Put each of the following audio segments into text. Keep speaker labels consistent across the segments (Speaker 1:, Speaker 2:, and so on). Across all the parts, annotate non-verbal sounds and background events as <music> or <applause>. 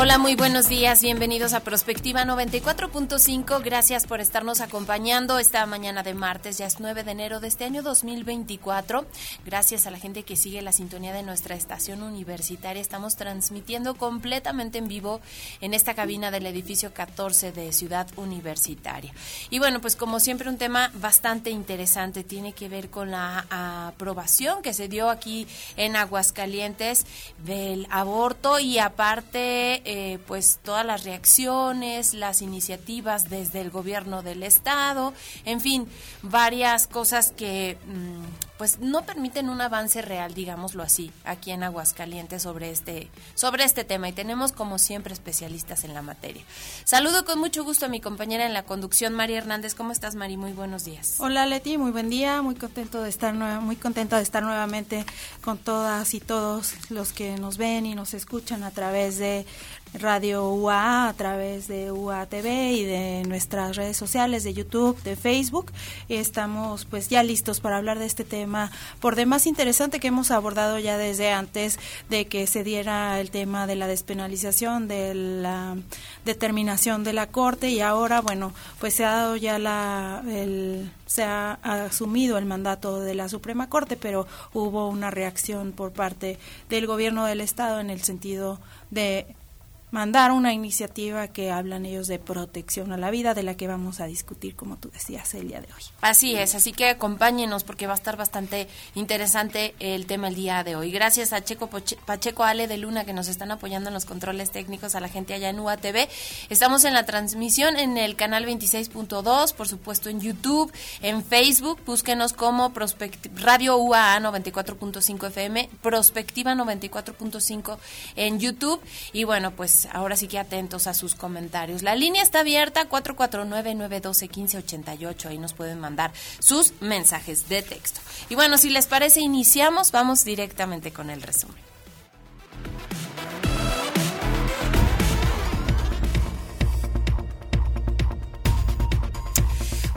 Speaker 1: Hola, muy buenos días. Bienvenidos a Prospectiva 94.5. Gracias por estarnos acompañando esta mañana de martes. Ya es 9 de enero de este año 2024. Gracias a la gente que sigue la sintonía de nuestra estación universitaria. Estamos transmitiendo completamente en vivo en esta cabina del edificio 14 de Ciudad Universitaria. Y bueno, pues como siempre un tema bastante interesante tiene que ver con la aprobación que se dio aquí en Aguascalientes del aborto y aparte eh, pues todas las reacciones, las iniciativas desde el gobierno del estado, en fin, varias cosas que mm, pues no permiten un avance real, digámoslo así, aquí en Aguascalientes sobre este sobre este tema y tenemos como siempre especialistas en la materia. Saludo con mucho gusto a mi compañera en la conducción María Hernández. ¿Cómo estás, Mari? Muy buenos días.
Speaker 2: Hola, Leti, muy buen día. Muy contento de estar muy contenta de estar nuevamente con todas y todos los que nos ven y nos escuchan a través de Radio UA a través de UA TV y de nuestras redes sociales de YouTube, de Facebook. Estamos pues ya listos para hablar de este tema por demás interesante que hemos abordado ya desde antes de que se diera el tema de la despenalización de la determinación de la Corte y ahora bueno, pues se ha dado ya la se ha asumido el mandato de la Suprema Corte, pero hubo una reacción por parte del gobierno del estado en el sentido de mandar una iniciativa que hablan ellos de protección a la vida, de la que vamos a discutir, como tú decías, el día de hoy.
Speaker 1: Así es, así que acompáñenos porque va a estar bastante interesante el tema el día de hoy. Gracias a Checo Pacheco Ale de Luna que nos están apoyando en los controles técnicos, a la gente allá en UATV. Estamos en la transmisión en el canal 26.2, por supuesto en YouTube, en Facebook, búsquenos como Radio UAA 94.5 FM, Prospectiva 94.5 en YouTube y bueno, pues pues, ahora sí que atentos a sus comentarios. La línea está abierta 449-912-1588. Ahí nos pueden mandar sus mensajes de texto. Y bueno, si les parece, iniciamos. Vamos directamente con el resumen.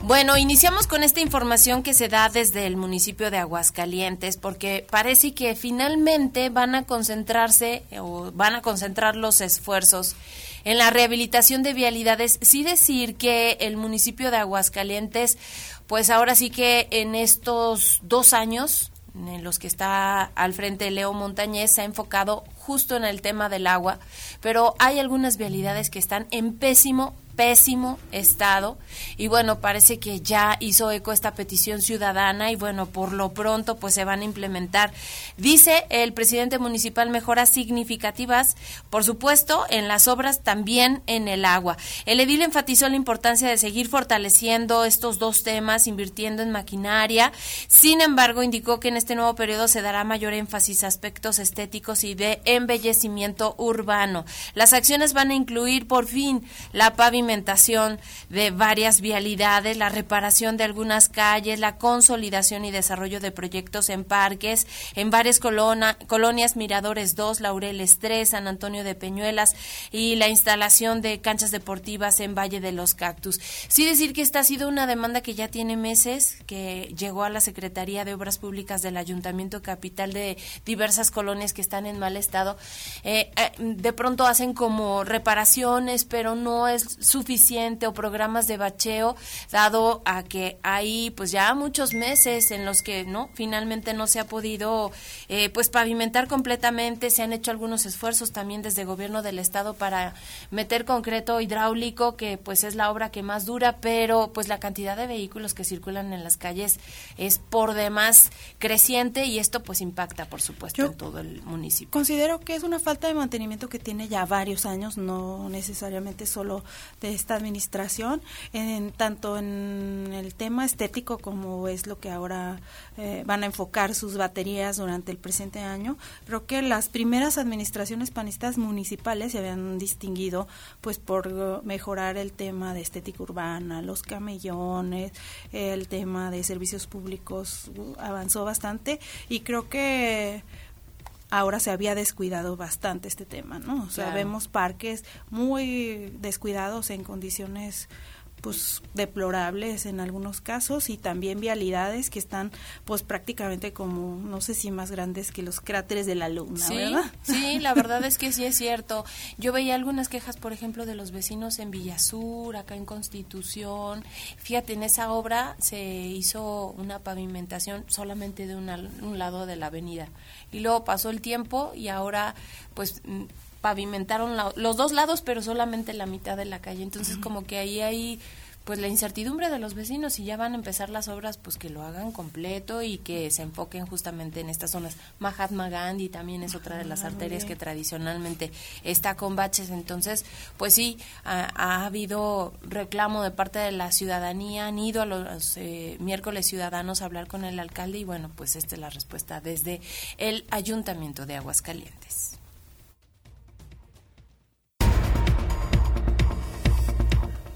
Speaker 1: Bueno, iniciamos con esta información que se da desde el municipio de Aguascalientes, porque parece que finalmente van a concentrarse o van a concentrar los esfuerzos en la rehabilitación de vialidades. Sí decir que el municipio de Aguascalientes, pues ahora sí que en estos dos años en los que está al frente Leo Montañez se ha enfocado justo en el tema del agua, pero hay algunas vialidades que están en pésimo pésimo estado y bueno, parece que ya hizo eco esta petición ciudadana y bueno, por lo pronto pues se van a implementar. Dice el presidente municipal mejoras significativas, por supuesto, en las obras también en el agua. El edil enfatizó la importancia de seguir fortaleciendo estos dos temas, invirtiendo en maquinaria. Sin embargo, indicó que en este nuevo periodo se dará mayor énfasis a aspectos estéticos y de embellecimiento urbano. Las acciones van a incluir por fin la pavimentación pavimentación de varias vialidades, la reparación de algunas calles, la consolidación y desarrollo de proyectos en parques, en varias colonias, Miradores 2, Laureles 3, San Antonio de Peñuelas y la instalación de canchas deportivas en Valle de los Cactus. Sí decir que esta ha sido una demanda que ya tiene meses, que llegó a la Secretaría de Obras Públicas del Ayuntamiento Capital de diversas colonias que están en mal estado. Eh, eh, de pronto hacen como reparaciones, pero no es suficiente o programas de bacheo, dado a que hay pues ya muchos meses en los que no finalmente no se ha podido eh, pues pavimentar completamente, se han hecho algunos esfuerzos también desde el gobierno del estado para meter concreto hidráulico, que pues es la obra que más dura, pero pues la cantidad de vehículos que circulan en las calles es por demás creciente y esto pues impacta por supuesto en todo el municipio.
Speaker 2: Considero que es una falta de mantenimiento que tiene ya varios años, no necesariamente solo de esta administración, en, tanto en el tema estético como es lo que ahora eh, van a enfocar sus baterías durante el presente año. Creo que las primeras administraciones panistas municipales se habían distinguido pues por mejorar el tema de estética urbana, los camellones, el tema de servicios públicos uh, avanzó bastante y creo que ahora se había descuidado bastante este tema, ¿no? O sea, vemos parques muy descuidados en condiciones pues deplorables en algunos casos y también vialidades que están pues prácticamente como no sé si más grandes que los cráteres de la luna, ¿verdad?
Speaker 1: Sí, la <laughs> verdad es que sí es cierto. Yo veía algunas quejas, por ejemplo, de los vecinos en Villasur, acá en Constitución. Fíjate, en esa obra se hizo una pavimentación solamente de un lado de la avenida. Y luego pasó el tiempo y ahora pues pavimentaron los dos lados, pero solamente la mitad de la calle. Entonces, como que ahí hay pues la incertidumbre de los vecinos y ya van a empezar las obras pues que lo hagan completo y que se enfoquen justamente en estas zonas. Mahatma Gandhi también es otra de las ah, arterias que tradicionalmente está con baches. Entonces pues sí ha, habido reclamo de parte de la ciudadanía han ido a los eh, miércoles ciudadanos a hablar con el alcalde y bueno pues esta es la respuesta desde el ayuntamiento de Aguascalientes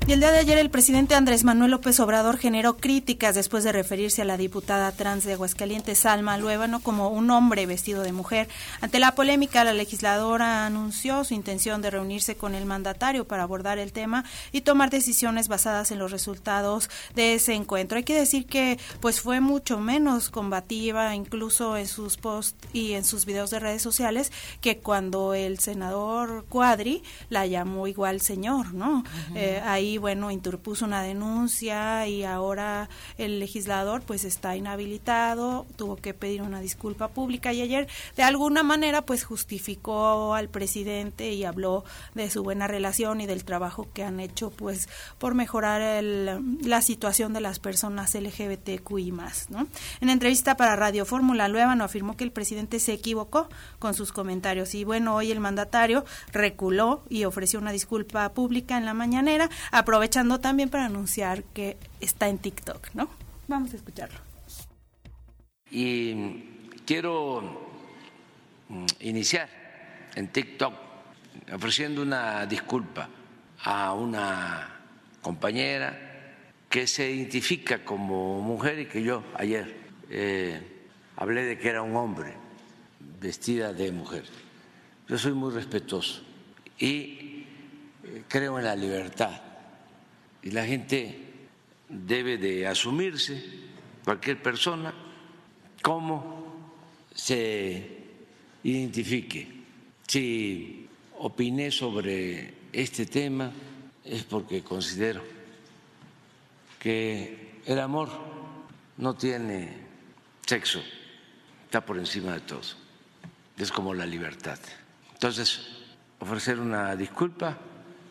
Speaker 2: Y el día de ayer el presidente Andrés Manuel López Obrador generó críticas después de referirse a la diputada trans de Aguascalientes, Salma Luébano, como un hombre vestido de mujer. Ante la polémica, la legisladora anunció su intención de reunirse con el mandatario para abordar el tema y tomar decisiones basadas en los resultados de ese encuentro. Hay que decir que pues fue mucho menos combativa, incluso en sus posts y en sus videos de redes sociales, que cuando el senador Cuadri la llamó igual señor, ¿no? Eh, ahí bueno, interpuso una denuncia y ahora el legislador pues está inhabilitado, tuvo que pedir una disculpa pública y ayer de alguna manera pues justificó al presidente y habló de su buena relación y del trabajo que han hecho pues por mejorar el, la situación de las personas LGBTQI más, ¿no? En entrevista para Radio Fórmula no afirmó que el presidente se equivocó con sus comentarios y bueno, hoy el mandatario reculó y ofreció una disculpa pública en la mañanera aprovechando también para anunciar que está en TikTok, ¿no? Vamos a escucharlo.
Speaker 3: Y quiero mm, iniciar en TikTok ofreciendo una disculpa a una compañera que se identifica como mujer y que yo ayer eh, hablé de que era un hombre vestida de mujer. Yo soy muy respetuoso y eh, creo en la libertad y la gente debe de asumirse, cualquier persona, como se identifique. Si opiné sobre este tema es porque considero que el amor no tiene sexo, está por encima de todo. Es como la libertad. Entonces, ofrecer una disculpa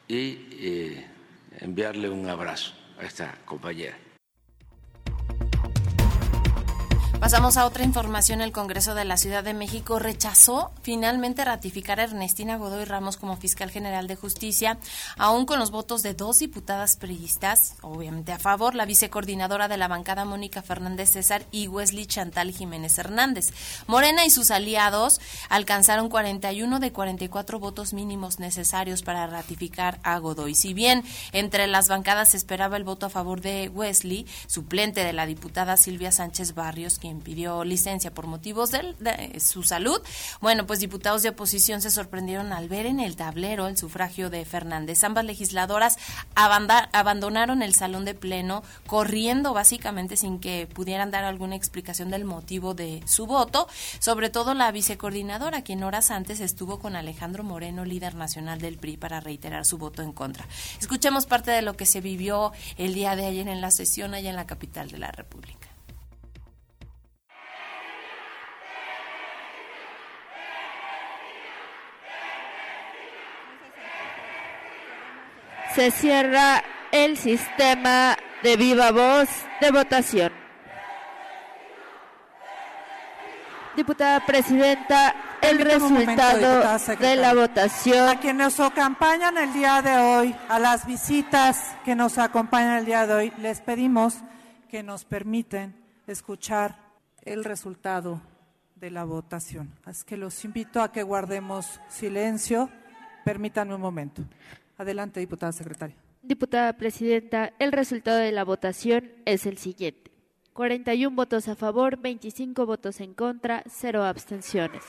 Speaker 3: y eh, enviarle un abrazo a esta compañera.
Speaker 1: Pasamos a otra información. El Congreso de la Ciudad de México rechazó finalmente ratificar a Ernestina Godoy Ramos como fiscal general de justicia, aún con los votos de dos diputadas periodistas, obviamente a favor, la vicecoordinadora de la bancada Mónica Fernández César y Wesley Chantal Jiménez Hernández. Morena y sus aliados alcanzaron 41 de 44 votos mínimos necesarios para ratificar a Godoy. Si bien entre las bancadas se esperaba el voto a favor de Wesley, suplente de la diputada Silvia Sánchez Barrios, quien pidió licencia por motivos de, su salud. Bueno, pues diputados de oposición se sorprendieron al ver en el tablero el sufragio de Fernández. Ambas legisladoras abandonaron el salón de pleno corriendo básicamente sin que pudieran dar alguna explicación del motivo de su voto, sobre todo la vicecoordinadora, quien horas antes estuvo con Alejandro Moreno, líder nacional del PRI, para reiterar su voto en contra. Escuchemos parte de lo que se vivió el día de ayer en la sesión allá en la capital de la República.
Speaker 4: Se cierra el sistema de viva voz de votación. Diputada Presidenta, el resultado de la votación.
Speaker 5: A quienes nos acompañan el día de hoy, a las visitas que nos acompañan el día de hoy, les pedimos que nos permiten escuchar el resultado de la votación. Así que los invito a que guardemos silencio. Permítanme un momento. Adelante, diputada secretaria.
Speaker 4: Diputada Presidenta, el resultado de la votación es el siguiente. 41 votos a favor, 25 votos en contra, 0 abstenciones.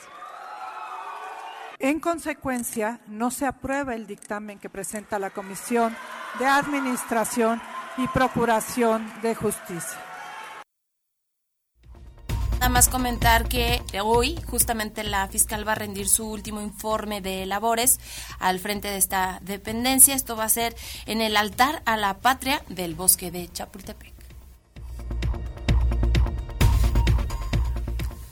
Speaker 5: En consecuencia, no se aprueba el dictamen que presenta la Comisión de Administración y Procuración de Justicia.
Speaker 1: Nada más comentar que hoy justamente la fiscal va a rendir su último informe de labores al frente de esta dependencia. Esto va a ser en el altar a la patria del bosque de Chapultepec.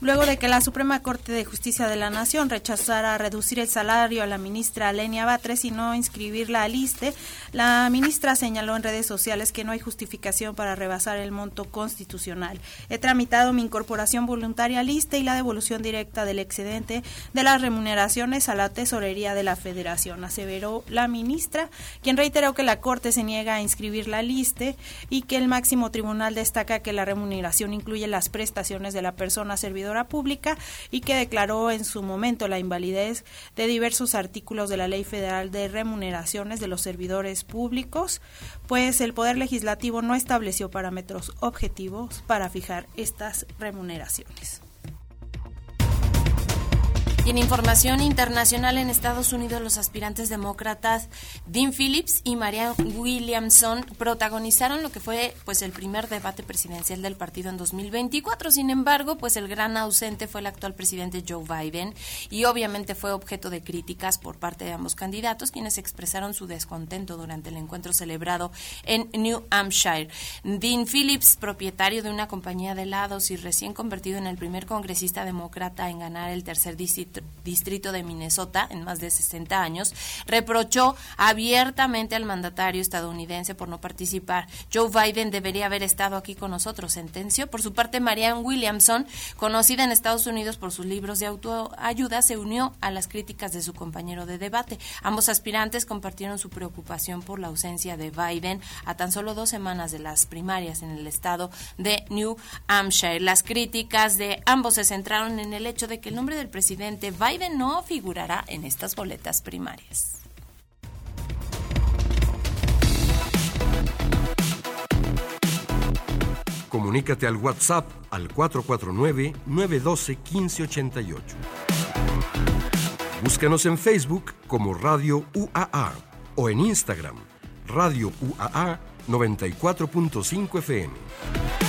Speaker 2: Luego de que la Suprema Corte de Justicia de la Nación rechazara reducir el salario a la ministra Lenia Batres y no inscribirla al ISTE, la ministra señaló en redes sociales que no hay justificación para rebasar el monto constitucional. He tramitado mi incorporación voluntaria al ISTE y la devolución directa del excedente de las remuneraciones a la tesorería de la Federación, aseveró la ministra, quien reiteró que la Corte se niega a inscribirla al ISTE y que el máximo tribunal destaca que la remuneración incluye las prestaciones de la persona servidora pública y que declaró en su momento la invalidez de diversos artículos de la Ley Federal de Remuneraciones de los Servidores Públicos, pues el Poder Legislativo no estableció parámetros objetivos para fijar estas remuneraciones.
Speaker 1: Y en información internacional en Estados Unidos, los aspirantes demócratas Dean Phillips y Marianne Williamson protagonizaron lo que fue pues el primer debate presidencial del partido en 2024. Sin embargo, pues el gran ausente fue el actual presidente Joe Biden y obviamente fue objeto de críticas por parte de ambos candidatos, quienes expresaron su descontento durante el encuentro celebrado en New Hampshire. Dean Phillips, propietario de una compañía de helados y recién convertido en el primer congresista demócrata en ganar el tercer distrito distrito de Minnesota en más de 60 años, reprochó abiertamente al mandatario estadounidense por no participar. Joe Biden debería haber estado aquí con nosotros, sentenció. Por su parte, Marianne Williamson, conocida en Estados Unidos por sus libros de autoayuda, se unió a las críticas de su compañero de debate. Ambos aspirantes compartieron su preocupación por la ausencia de Biden a tan solo dos semanas de las primarias en el estado de New Hampshire. Las críticas de ambos se centraron en el hecho de que el nombre del presidente Biden no figurará en estas boletas primarias.
Speaker 6: Comunícate al WhatsApp al 449-912-1588. Búscanos en Facebook como Radio UAA o en Instagram, Radio UAA 94.5 FM.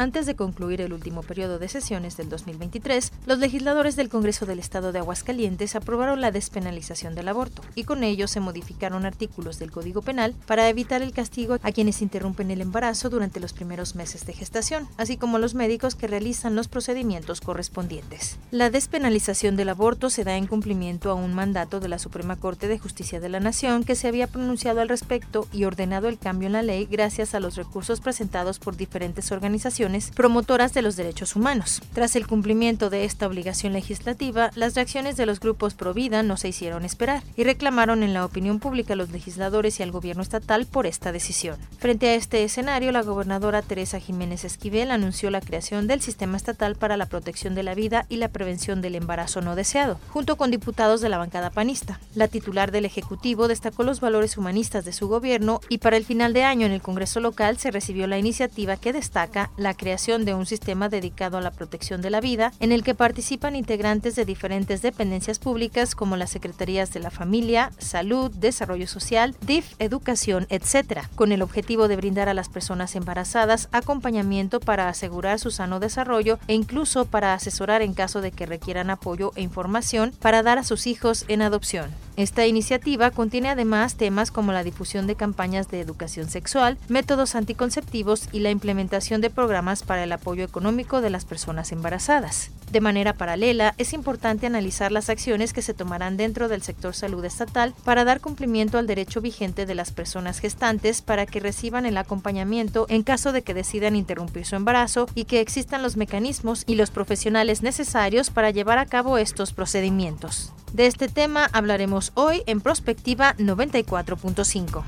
Speaker 7: Antes de concluir el último periodo de sesiones del 2023, los legisladores del Congreso del Estado de Aguascalientes aprobaron la despenalización del aborto y con ello se modificaron artículos del Código Penal para evitar el castigo a quienes interrumpen el embarazo durante los primeros meses de gestación, así como los médicos que realizan los procedimientos correspondientes. La despenalización del aborto se da en cumplimiento a un mandato de la Suprema Corte de Justicia de la Nación que se había pronunciado al respecto y ordenado el cambio en la ley gracias a los recursos presentados por diferentes organizaciones promotoras de los derechos humanos. Tras el cumplimiento de esta obligación legislativa, las reacciones de los grupos pro vida no se hicieron esperar y reclamaron en la opinión pública a los legisladores y al gobierno estatal por esta decisión. Frente a este escenario, la gobernadora Teresa Jiménez Esquivel anunció la creación del Sistema Estatal para la Protección de la Vida y la Prevención del Embarazo No Deseado, junto con diputados de la bancada panista. La titular del Ejecutivo destacó los valores humanistas de su gobierno y para el final de año en el Congreso local se recibió la iniciativa que destaca la creación de un sistema dedicado a la protección de la vida, en el que participan integrantes de diferentes dependencias públicas como las Secretarías de la Familia, Salud, Desarrollo Social, DIF, Educación, etc., con el objetivo de brindar a las personas embarazadas acompañamiento para asegurar su sano desarrollo e incluso para asesorar en caso de que requieran apoyo e información para dar a sus hijos en adopción. Esta iniciativa contiene además temas como la difusión de campañas de educación sexual, métodos anticonceptivos y la implementación de programas para el apoyo económico de las personas embarazadas. De manera paralela, es importante analizar las acciones que se tomarán dentro del sector salud estatal para dar cumplimiento al derecho vigente de las personas gestantes para que reciban el acompañamiento en caso de que decidan interrumpir su embarazo y que existan los mecanismos y los profesionales necesarios para llevar a cabo estos procedimientos. De este tema hablaremos hoy en Prospectiva 94.5.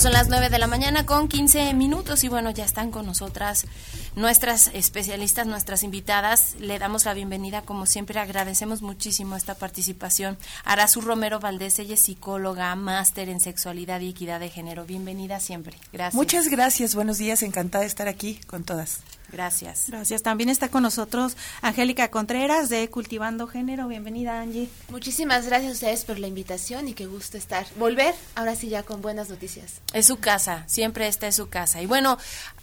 Speaker 1: Son las 9 de la mañana con 15 minutos y bueno, ya están con nosotras nuestras especialistas, nuestras invitadas. Le damos la bienvenida, como siempre, agradecemos muchísimo esta participación. Arazu Romero Valdés, ella es psicóloga, máster en sexualidad y equidad de género. Bienvenida siempre. Gracias.
Speaker 8: Muchas gracias, buenos días, encantada de estar aquí con todas.
Speaker 1: Gracias.
Speaker 2: Gracias. También está con nosotros Angélica Contreras de Cultivando Género. Bienvenida, Angie.
Speaker 9: Muchísimas gracias a ustedes por la invitación y qué gusto estar. Volver, ahora sí ya con buenas noticias.
Speaker 1: Es su casa, siempre esta es su casa. Y bueno,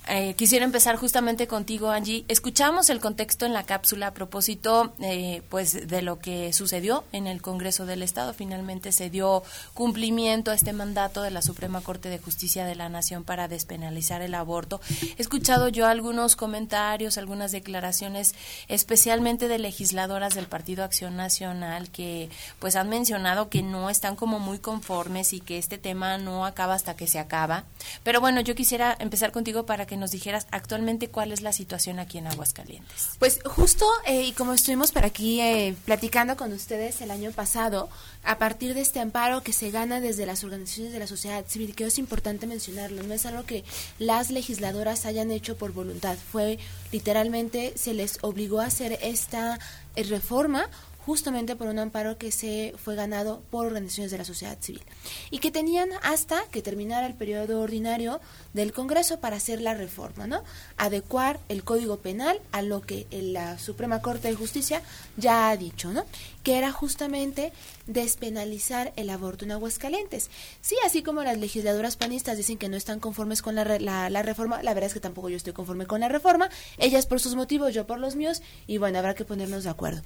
Speaker 1: eh, quisiera empezar justamente contigo, Angie. Escuchamos el contexto en la cápsula a propósito, eh, pues, de lo que sucedió en el Congreso del Estado. Finalmente se dio cumplimiento a este mandato de la Suprema Corte de Justicia de la Nación para despenalizar el aborto. He escuchado yo algunos comentarios algunas declaraciones, especialmente de legisladoras del Partido Acción Nacional, que pues han mencionado que no están como muy conformes y que este tema no acaba hasta que se acaba. Pero bueno, yo quisiera empezar contigo para que nos dijeras actualmente cuál es la situación aquí en Aguascalientes.
Speaker 9: Pues justo, eh, y como estuvimos por aquí eh, platicando con ustedes el año pasado, a partir de este amparo que se gana desde las organizaciones de la sociedad civil, que es importante mencionarlo, no es algo que las legisladoras hayan hecho por voluntad, fue literalmente se les obligó a hacer esta eh, reforma justamente por un amparo que se fue ganado por organizaciones de la sociedad civil y que tenían hasta que terminara el periodo ordinario del Congreso para hacer la reforma, ¿no? Adecuar el Código Penal a lo que la Suprema Corte de Justicia ya ha dicho, ¿no? Que era justamente despenalizar el aborto en Aguascalientes. Sí, así como las legisladoras panistas dicen que no están conformes con la, la, la reforma, la verdad es que tampoco yo estoy conforme con la reforma, ellas por sus motivos, yo por los míos, y bueno, habrá que ponernos de acuerdo.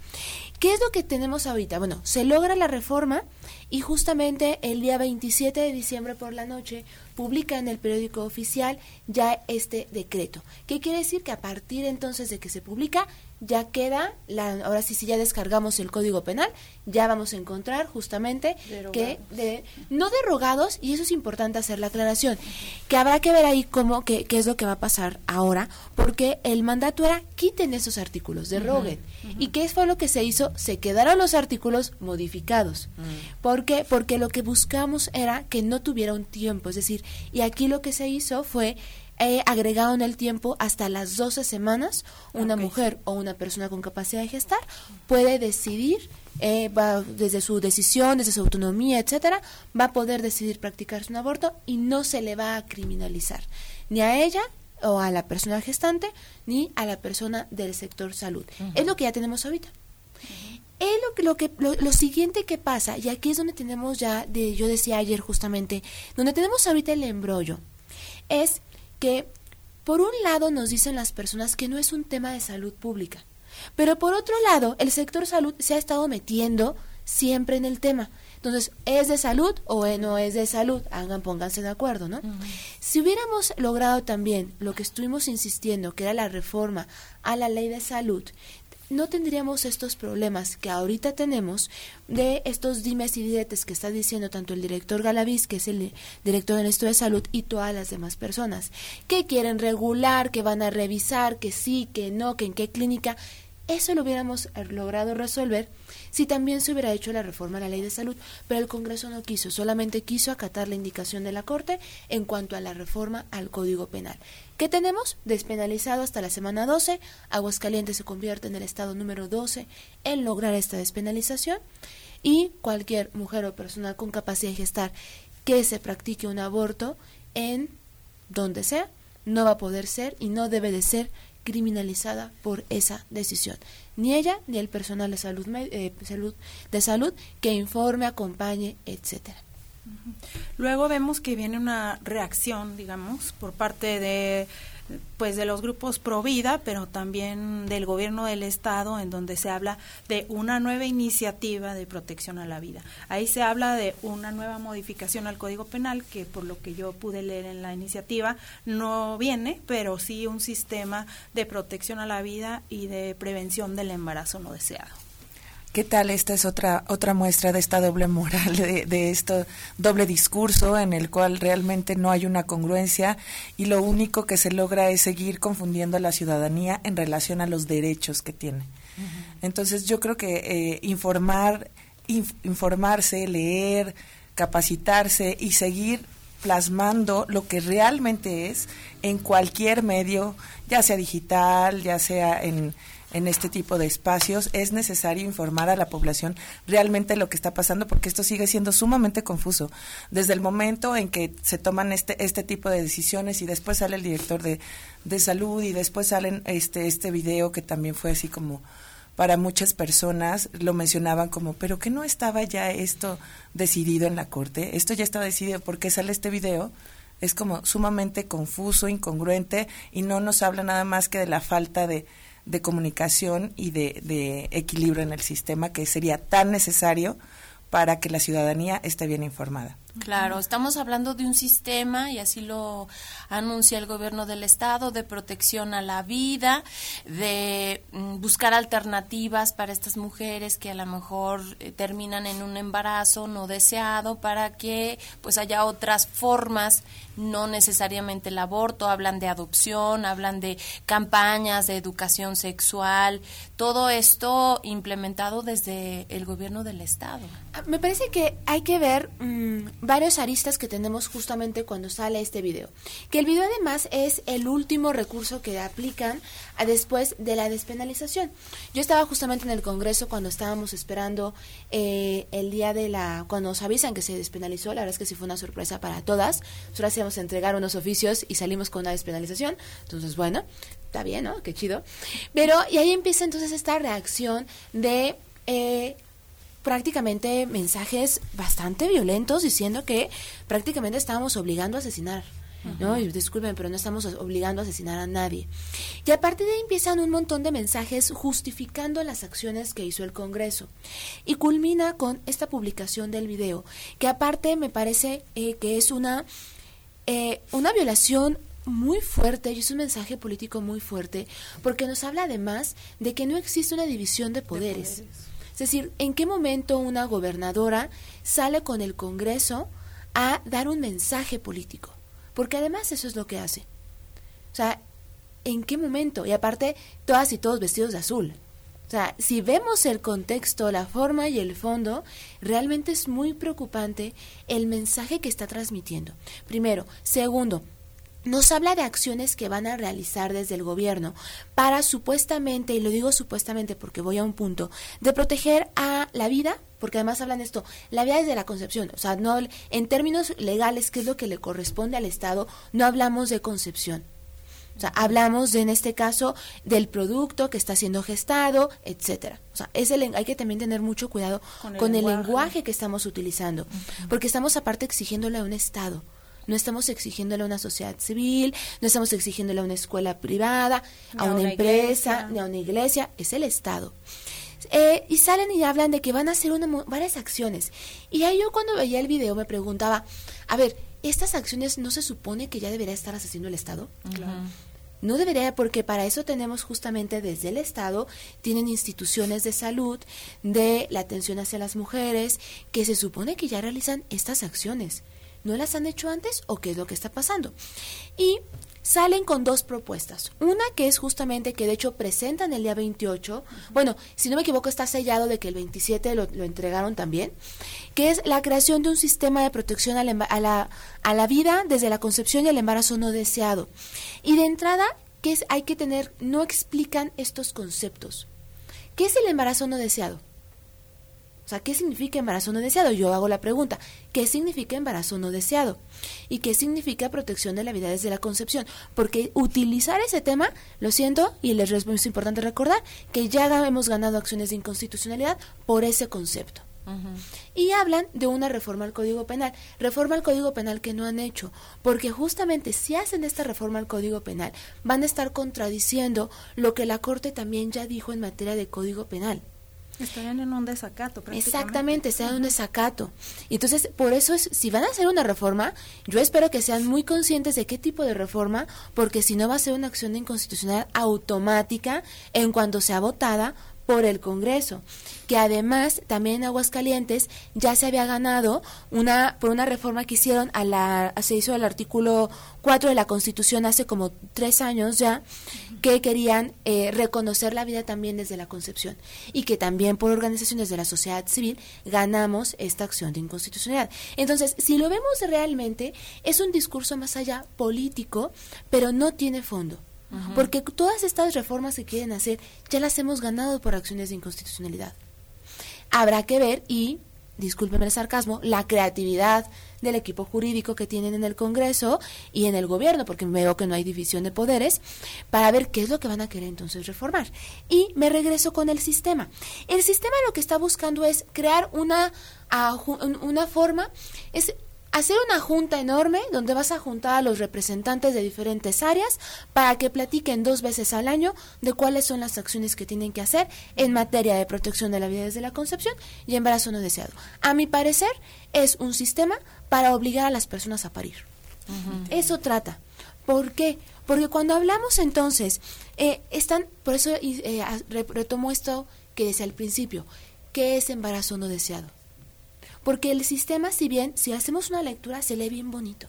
Speaker 9: ¿Qué es lo que tenemos ahorita? Bueno, se logra la reforma y justamente el día 27 de diciembre por la noche publica en el periódico oficial ya este decreto. ¿Qué quiere decir? Que a partir entonces de que se publica ya queda, la, ahora sí, si ya descargamos el Código Penal, ya vamos a encontrar justamente que de, no derogados, y eso es importante hacer la aclaración, que habrá que ver ahí cómo, qué, qué es lo que va a pasar ahora, porque el mandato era quiten esos artículos, deroguen. ¿Y qué fue lo que se hizo? Se quedaron los artículos modificados. Mm. ¿Por qué? Porque lo que buscamos era que no tuviera un tiempo, es decir, y aquí lo que se hizo fue he agregado en el tiempo hasta las 12 semanas, una mujer o una persona con capacidad de gestar puede decidir, eh, va, desde su decisión, desde su autonomía, etcétera, va a poder decidir practicarse un aborto y no se le va a criminalizar ni a ella o a la persona gestante ni a la persona del sector salud. Es lo que ya tenemos ahorita. Es lo que, lo, que lo, lo, siguiente que pasa, y aquí es donde tenemos ya, de, yo decía ayer justamente, donde tenemos ahorita el embrollo, es que por un lado nos dicen las personas que no es un tema de salud pública, pero por otro lado el sector salud se ha estado metiendo siempre en el tema. Entonces, ¿es de salud o no es de salud? Hagan, pónganse de acuerdo, ¿no? Si hubiéramos logrado también lo que estuvimos insistiendo, que era la reforma a la ley de salud, no tendríamos estos problemas que ahorita tenemos de estos dimes y diretes que está diciendo tanto el director Galaviz, que es el director del Estudio de Salud, y todas las demás personas, que quieren regular, que van a revisar, que sí, que no, que en qué clínica. Eso lo hubiéramos logrado resolver si también se hubiera hecho la reforma a la ley de salud, pero el Congreso no quiso, solamente quiso acatar la indicación de la Corte en cuanto a la reforma al Código Penal. ¿Qué tenemos? Despenalizado hasta la semana 12, Aguascalientes se convierte en el estado número 12 en lograr esta despenalización y cualquier mujer o persona con capacidad de gestar que se practique un aborto en donde sea, no va a poder ser y no debe de ser criminalizada por esa decisión. Ni ella ni el personal de salud, eh, de salud que informe, acompañe, etcétera.
Speaker 2: Luego vemos que viene una reacción, digamos, por parte de pues de los grupos pro vida, pero también del gobierno del estado en donde se habla de una nueva iniciativa de protección a la vida. Ahí se habla de una nueva modificación al Código Penal que por lo que yo pude leer en la iniciativa no viene, pero sí un sistema de protección a la vida y de prevención del embarazo no deseado.
Speaker 10: ¿Qué tal? Esta es otra otra muestra de esta doble moral, de, de este doble discurso en el cual realmente no hay una congruencia y lo único que se logra es seguir confundiendo a la ciudadanía en relación a los derechos que tiene. Entonces yo creo que eh, informar, informarse, leer, capacitarse y seguir plasmando lo que realmente es en cualquier medio, ya sea digital, ya sea en en este tipo de espacios, es necesario informar a la población realmente lo que está pasando porque esto sigue siendo sumamente confuso. Desde el momento en que se toman este, este tipo de decisiones y después sale el director de, de salud y después salen este, este video que también fue así como para muchas personas lo mencionaban como, pero que no estaba ya esto decidido en la corte, esto ya está decidido, porque sale este video? Es como sumamente confuso, incongruente y no nos habla nada más que de la falta de, de comunicación y de, de equilibrio en el sistema que sería tan necesario para que la ciudadanía esté bien informada.
Speaker 1: Claro, estamos hablando de un sistema, y así lo anuncia el gobierno del Estado, de protección a la vida, de mm, buscar alternativas para estas mujeres que a lo mejor eh, terminan en un embarazo no deseado, para que pues haya otras formas, no necesariamente el aborto, hablan de adopción, hablan de campañas de educación sexual, todo esto implementado desde el gobierno del Estado.
Speaker 9: Ah, me parece que hay que ver mm, varios aristas que tenemos justamente cuando sale este video. Que el video además es el último recurso que aplican a después de la despenalización. Yo estaba justamente en el Congreso cuando estábamos esperando eh, el día de la... cuando nos avisan que se despenalizó, la verdad es que sí fue una sorpresa para todas. Nosotros a entregar unos oficios y salimos con una despenalización. Entonces, bueno, está bien, ¿no? Qué chido. Pero, y ahí empieza entonces esta reacción de... Eh, prácticamente mensajes bastante violentos diciendo que prácticamente estábamos obligando a asesinar. ¿no? Y disculpen, pero no estamos obligando a asesinar a nadie. Y a partir de ahí empiezan un montón de mensajes justificando las acciones que hizo el Congreso. Y culmina con esta publicación del video, que aparte me parece eh, que es una, eh, una violación muy fuerte y es un mensaje político muy fuerte, porque nos habla además de que no existe una división de poderes. Es decir, ¿en qué momento una gobernadora sale con el Congreso a dar un mensaje político? Porque además eso es lo que hace. O sea, ¿en qué momento? Y aparte, todas y todos vestidos de azul. O sea, si vemos el contexto, la forma y el fondo, realmente es muy preocupante el mensaje que está transmitiendo. Primero. Segundo, nos habla de acciones que van a realizar desde el gobierno para supuestamente, y lo digo supuestamente porque voy a un punto, de proteger a la vida, porque además hablan de esto, la vida desde la concepción, o sea, no en términos legales, que es lo que le corresponde al Estado, no hablamos de concepción. O sea, hablamos de, en este caso del producto que está siendo gestado, etcétera. O sea, es hay que también tener mucho cuidado con el, lenguaje. que estamos utilizando, porque estamos aparte exigiéndole a un Estado no estamos exigiéndole a una sociedad civil, no estamos exigiéndole a una escuela privada, a, una, empresa, ni a una iglesia, es el Estado. Eh, y salen y hablan de que van a hacer una, varias acciones. Y ahí yo cuando veía el video me preguntaba, a ver, ¿estas acciones no se supone que ya debería estar haciendo el Estado? No debería, porque para eso tenemos justamente desde el Estado, tienen instituciones de salud, de la atención hacia las mujeres, que se supone que ya realizan estas acciones. ¿No las han hecho antes o qué es lo que está pasando? Y salen con dos propuestas. Una que es justamente que de hecho presentan el día 28, bueno, si no me equivoco está sellado de que el 27 lo, entregaron también, que es la creación de un sistema de protección a la, a la, vida desde la concepción y el embarazo no deseado. Y de entrada, ¿qué es, hay que tener? No explican estos conceptos. ¿Qué es el embarazo no deseado? O sea, ¿qué significa embarazo no deseado? Yo hago la pregunta, ¿qué significa embarazo no deseado? ¿Y qué significa protección de la vida desde la concepción? Porque utilizar ese tema, lo siento, y les es importante recordar que ya hemos ganado acciones de inconstitucionalidad por ese concepto. Y hablan de una reforma al Código Penal, reforma al Código Penal que no han hecho, porque justamente si hacen esta reforma al Código Penal, van a estar contradiciendo lo que la Corte también ya dijo en materia de Código Penal.
Speaker 2: Estarían en un desacato.
Speaker 9: Exactamente, están en un desacato. Entonces, por eso es, si van a hacer una reforma, yo espero que sean muy conscientes de qué tipo de reforma, porque si no va a ser una acción inconstitucional automática en cuanto sea votada por el Congreso, que además también en Aguascalientes ya se había ganado una por una reforma que hicieron a la se hizo al artículo 4 de la Constitución hace como tres años ya que querían eh, reconocer la vida también desde la concepción y que también por organizaciones de la sociedad civil ganamos esta acción de inconstitucionalidad. Entonces, si lo vemos realmente, es un discurso más allá político, pero no tiene fondo. Porque todas estas reformas que quieren hacer ya las hemos ganado por acciones de inconstitucionalidad. Habrá que ver y, discúlpeme el sarcasmo, la creatividad del equipo jurídico que tienen en el Congreso y en el gobierno, porque veo que no hay división de poderes, para ver qué es lo que van a querer entonces reformar. Y me regreso con el sistema. El sistema lo que está buscando es crear una, una forma, es hacer una junta enorme donde vas a juntar a los representantes de diferentes áreas para que platiquen dos veces al año de cuáles son las acciones que tienen que hacer en materia de protección de la vida desde la concepción y embarazo no deseado. A mi parecer es un sistema para obligar a las personas a parir. Eso trata. ¿Por qué? Porque cuando hablamos entonces, eh, están, por eso eh, retomo esto que decía al principio, ¿qué es embarazo no deseado? Porque el sistema, si bien, si hacemos una lectura, se lee bien bonito.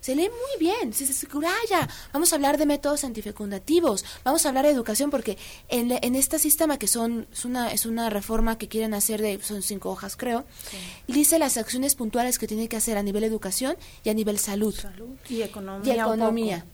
Speaker 9: Se lee muy bien, se ya Vamos a hablar de métodos antifecundativos, vamos a hablar de educación, porque en, en este sistema, que son es una, es una reforma que quieren hacer de, son cinco hojas creo, dice las acciones puntuales que tiene que hacer a nivel educación y a nivel salud.
Speaker 2: y economía.
Speaker 9: Y economía.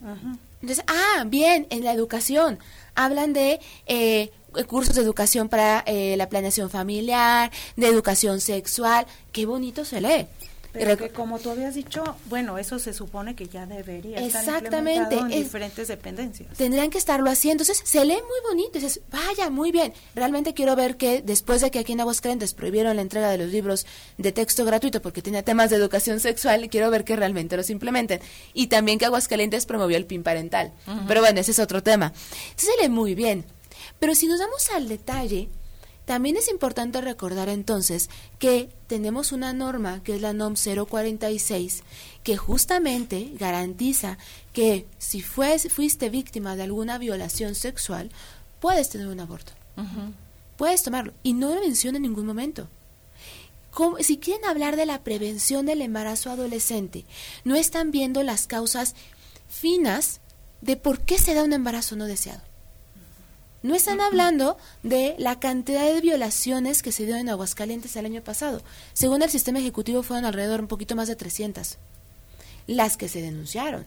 Speaker 9: Entonces, ah, bien, en la educación hablan de eh, cursos de educación para eh, la planeación familiar, de educación sexual, qué bonito se lee.
Speaker 2: Pero que como tú habías dicho, bueno, eso se supone que ya debería
Speaker 9: Exactamente,
Speaker 2: estar en diferentes dependencias.
Speaker 9: Tendrían que estarlo haciendo. Entonces, se lee muy bonito. Dices, vaya, muy bien. Realmente quiero ver que después de que aquí en Aguascalientes prohibieron la entrega de los libros de texto gratuito porque tenía temas de educación sexual, quiero ver que realmente los implementen. Y también que Aguascalientes promovió el PIN parental. Pero bueno, ese es otro tema. Entonces, se lee muy bien. Pero si nos damos al detalle, también es importante recordar entonces que tenemos una norma, que es la NOM 046, que justamente garantiza que si fuiste víctima de alguna violación sexual, puedes tener un aborto. Puedes tomarlo. Y no lo menciona en ningún momento. si quieren hablar de la prevención del embarazo adolescente, no están viendo las causas finas de por qué se da un embarazo no deseado. No están hablando de la cantidad de violaciones que se dio en Aguascalientes el año pasado. Según el sistema ejecutivo fueron alrededor un poquito más de 300 las que se denunciaron.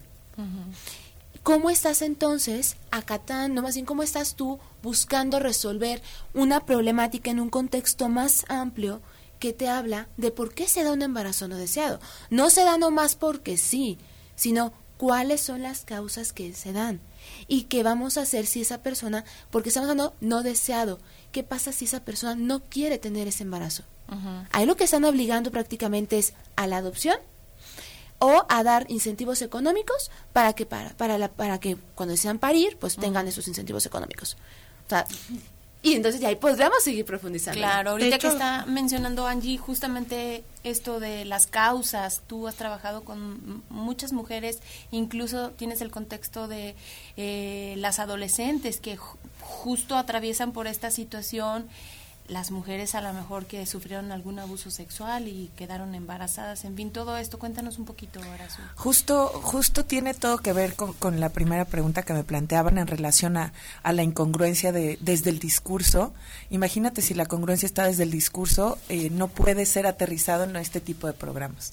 Speaker 9: ¿Cómo estás entonces acatando, más bien cómo estás tú buscando resolver una problemática en un contexto más amplio que te habla de por qué se da un embarazo no deseado? No se da nomás porque sí, sino cuáles son las causas que se dan y qué vamos a hacer si esa persona, porque estamos hablando no deseado, qué pasa si esa persona no quiere tener ese embarazo. Ahí lo que están obligando prácticamente es a la adopción o a dar incentivos económicos para que para para la, para que cuando desean parir pues tengan esos incentivos económicos. O sea, y entonces ya ahí podríamos seguir profundizando.
Speaker 1: Claro, ahorita que está mencionando Angie justamente esto de las causas, tú has trabajado con muchas mujeres, incluso tienes el contexto de eh, las adolescentes que justo atraviesan por esta situación las mujeres a lo mejor que sufrieron algún abuso sexual y quedaron embarazadas, en fin, todo esto, cuéntanos un poquito, Horacio.
Speaker 8: Justo, justo tiene todo que ver con, la primera pregunta que me planteaban en relación a, la incongruencia de, desde el discurso. Imagínate si la congruencia está desde el discurso, eh, no puede ser aterrizado en este tipo de programas.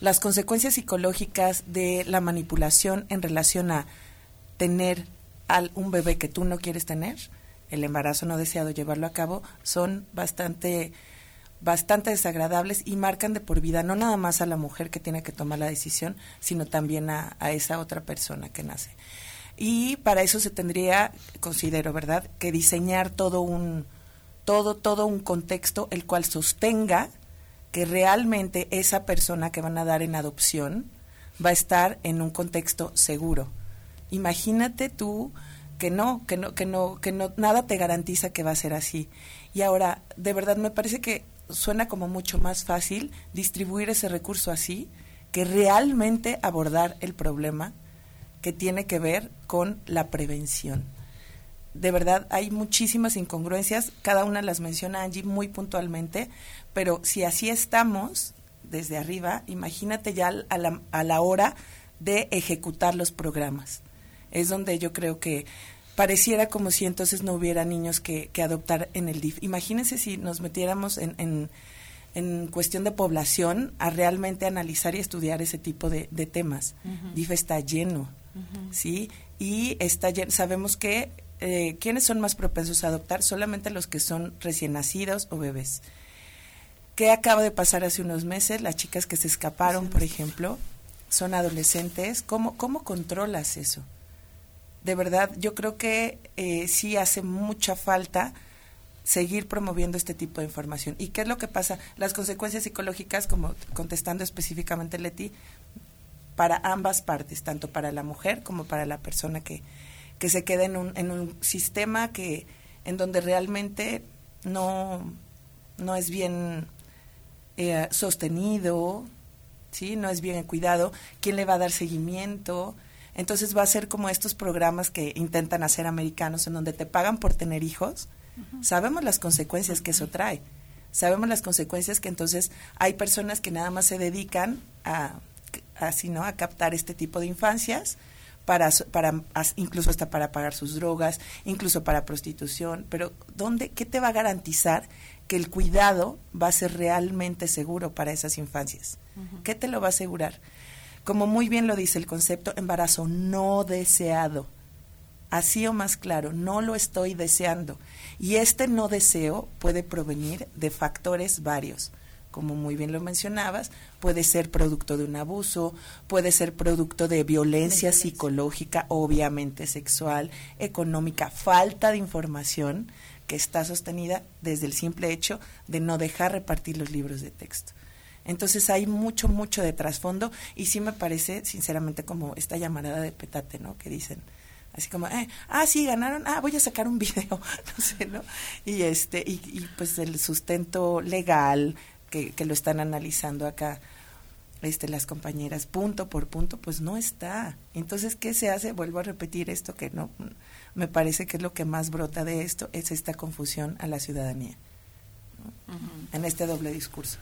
Speaker 8: Las consecuencias psicológicas de la manipulación en relación a tener al, un bebé que tú no quieres tener, el embarazo no deseado, llevarlo a cabo, son bastante bastante desagradables y marcan de por vida no nada más a la mujer que tiene que tomar la decisión, sino también a, esa otra persona que nace. Y para eso se tendría, considero, ¿verdad?, que diseñar todo un,
Speaker 10: todo, todo un contexto el cual sostenga que realmente esa persona que van a dar en adopción va a estar en un contexto seguro. Imagínate tú que no, que no, que no, que no, nada te garantiza que va a ser así. Y ahora, de verdad, me parece que suena como mucho más fácil distribuir ese recurso así que realmente abordar el problema que tiene que ver con la prevención. De verdad, hay muchísimas incongruencias, cada una las menciona Angie muy puntualmente, pero si así estamos desde arriba, imagínate ya a la, a la hora de ejecutar los programas. Es donde yo creo que pareciera como si entonces no hubiera niños que, adoptar en el DIF. Imagínense si nos metiéramos en, en, cuestión de población a realmente analizar y estudiar ese tipo de, temas. DIF está lleno, ¿sí? Y está sabemos que eh, ¿quiénes son más propensos a adoptar? Solamente los que son recién nacidos o bebés. ¿Qué acaba de pasar hace unos meses? Las chicas que se escaparon, por ejemplo, son adolescentes. ¿Cómo, cómo controlas eso? De verdad yo creo que eh, sí hace mucha falta seguir promoviendo este tipo de información. ¿Y qué es lo que pasa? Las consecuencias psicológicas, como contestando específicamente Leti, para ambas partes, tanto para la mujer como para la persona que, que se queda en un, en un sistema que en donde realmente no, no es bien eh, sostenido, ¿sí? no es bien cuidado, quién le va a dar seguimiento, entonces va a ser como estos programas que intentan hacer americanos en donde te pagan por tener hijos. Sabemos las consecuencias que eso trae. Sabemos las consecuencias que entonces hay personas que nada más se dedican a así, ¿no? a captar este tipo de infancias para, para incluso hasta para pagar sus drogas, incluso para prostitución, pero ¿dónde qué te va a garantizar que el cuidado va a ser realmente seguro para esas infancias? ¿Qué te lo va a asegurar? Como muy bien lo dice el concepto, embarazo no deseado. Así o más claro, no lo estoy deseando. Y este no deseo puede provenir de factores varios. Como muy bien lo mencionabas, puede ser producto de un abuso, puede ser producto de violencia psicológica, obviamente sexual, económica, falta de información que está sostenida desde el simple hecho de no dejar repartir los libros de texto. Entonces hay mucho, mucho de trasfondo y sí me parece, sinceramente, como esta llamarada de petate, ¿no? Que dicen, así como, eh, ah, sí, ganaron, ah, voy a sacar un video, <laughs> no sé, ¿no? Y, este, y, y pues el sustento legal que, que lo están analizando acá este, las compañeras punto por punto, pues no está. Entonces, ¿qué se hace? Vuelvo a repetir esto que no me parece que es lo que más brota de esto, es esta confusión a la ciudadanía en este doble discurso.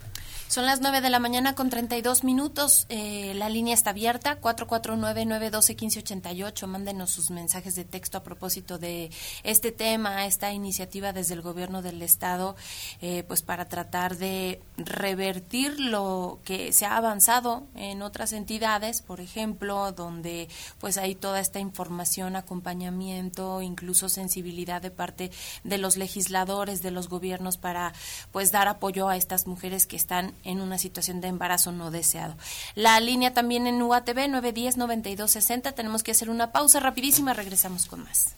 Speaker 1: Son las 9 de la mañana con 32 minutos. Eh, la línea está abierta, 449-912-1588. Mándenos sus mensajes de texto a propósito de este tema, esta iniciativa desde el gobierno del Estado, eh, pues para tratar de revertir lo que se ha avanzado en otras entidades, por ejemplo, donde pues hay toda esta información, acompañamiento, incluso sensibilidad de parte de los legisladores, de los gobiernos para pues dar apoyo a estas mujeres que están en una situación de embarazo no deseado. La línea también en UATV 910-9260. Tenemos que hacer una pausa rapidísima. Regresamos con más.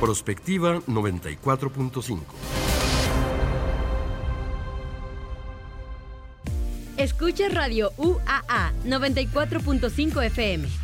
Speaker 6: Prospectiva 94.5.
Speaker 11: Escucha Radio UAA 94.5 FM.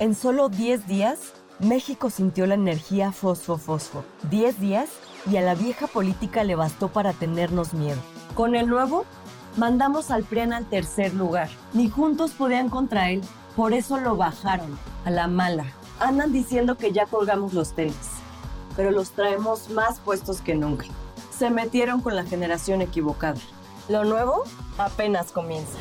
Speaker 12: En solo 10 días
Speaker 11: México sintió la energía fosfo-fosfo. Diez días y a la vieja política le bastó para tenernos miedo. Con el nuevo, mandamos al PRIAN al tercer lugar. Ni juntos podían contra él, por eso lo bajaron, a la mala. Andan diciendo que ya colgamos los tenis, pero los traemos más puestos que nunca. Se metieron con la generación equivocada. Lo nuevo apenas comienza.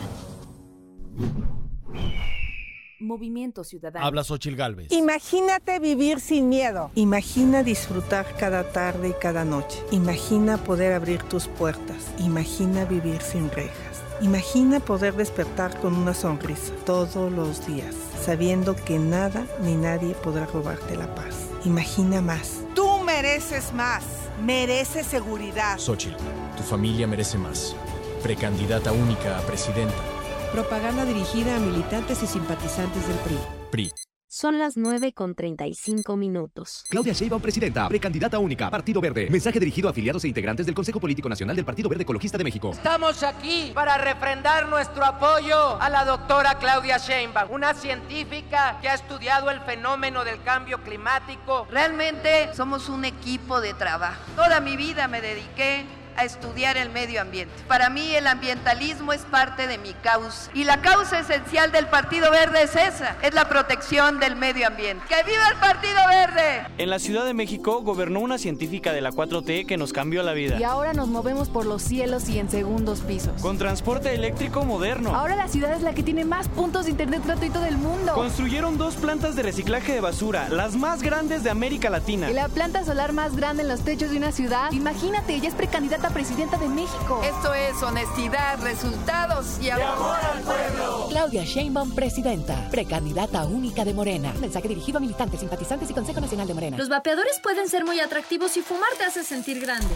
Speaker 13: Movimiento Ciudadano.
Speaker 14: Habla Xochil Gálvez.
Speaker 15: Imagínate vivir sin miedo. Imagina disfrutar cada tarde y cada noche. Imagina poder abrir tus puertas. Imagina vivir sin rejas. Imagina poder despertar con una sonrisa todos los días, sabiendo que nada ni nadie podrá robarte la paz. Imagina más.
Speaker 16: Tú mereces más. Mereces seguridad.
Speaker 14: Xochil, tu familia merece más. Precandidata única a presidenta.
Speaker 17: Propaganda dirigida a militantes y simpatizantes del PRI.
Speaker 14: PRI.
Speaker 18: Son las 9 con 35 minutos.
Speaker 19: Claudia Sheinbaum, presidenta, precandidata única, Partido Verde. Mensaje dirigido a afiliados e integrantes del Consejo Político Nacional del Partido Verde Ecologista de México.
Speaker 20: Estamos aquí para refrendar nuestro apoyo a la doctora Claudia Sheinbaum, una científica que ha estudiado el fenómeno del cambio climático.
Speaker 21: Realmente somos un equipo de trabajo. Toda mi vida me dediqué a estudiar el medio ambiente. Para mí el ambientalismo es parte de mi causa y la causa esencial del Partido Verde es esa, es la protección del medio ambiente. ¡Que viva el Partido Verde!
Speaker 22: En la Ciudad de México gobernó una científica de la 4T que nos cambió la vida.
Speaker 23: Y ahora nos movemos por los cielos y en segundos pisos.
Speaker 22: Con transporte eléctrico moderno.
Speaker 23: Ahora la ciudad es la que tiene más puntos de internet gratuito del mundo.
Speaker 22: Construyeron dos plantas de reciclaje de basura, las más grandes de América Latina.
Speaker 23: Y la planta solar más grande en los techos de una ciudad. Imagínate, ella es precandidata presidenta de México.
Speaker 21: Esto es honestidad, resultados y amor, al pueblo.
Speaker 24: Claudia Sheinbaum, presidenta, precandidata única de Morena. Mensaje dirigido a militantes, simpatizantes y Consejo Nacional de Morena.
Speaker 25: Los vapeadores pueden ser muy atractivos y fumar te hace sentir grande.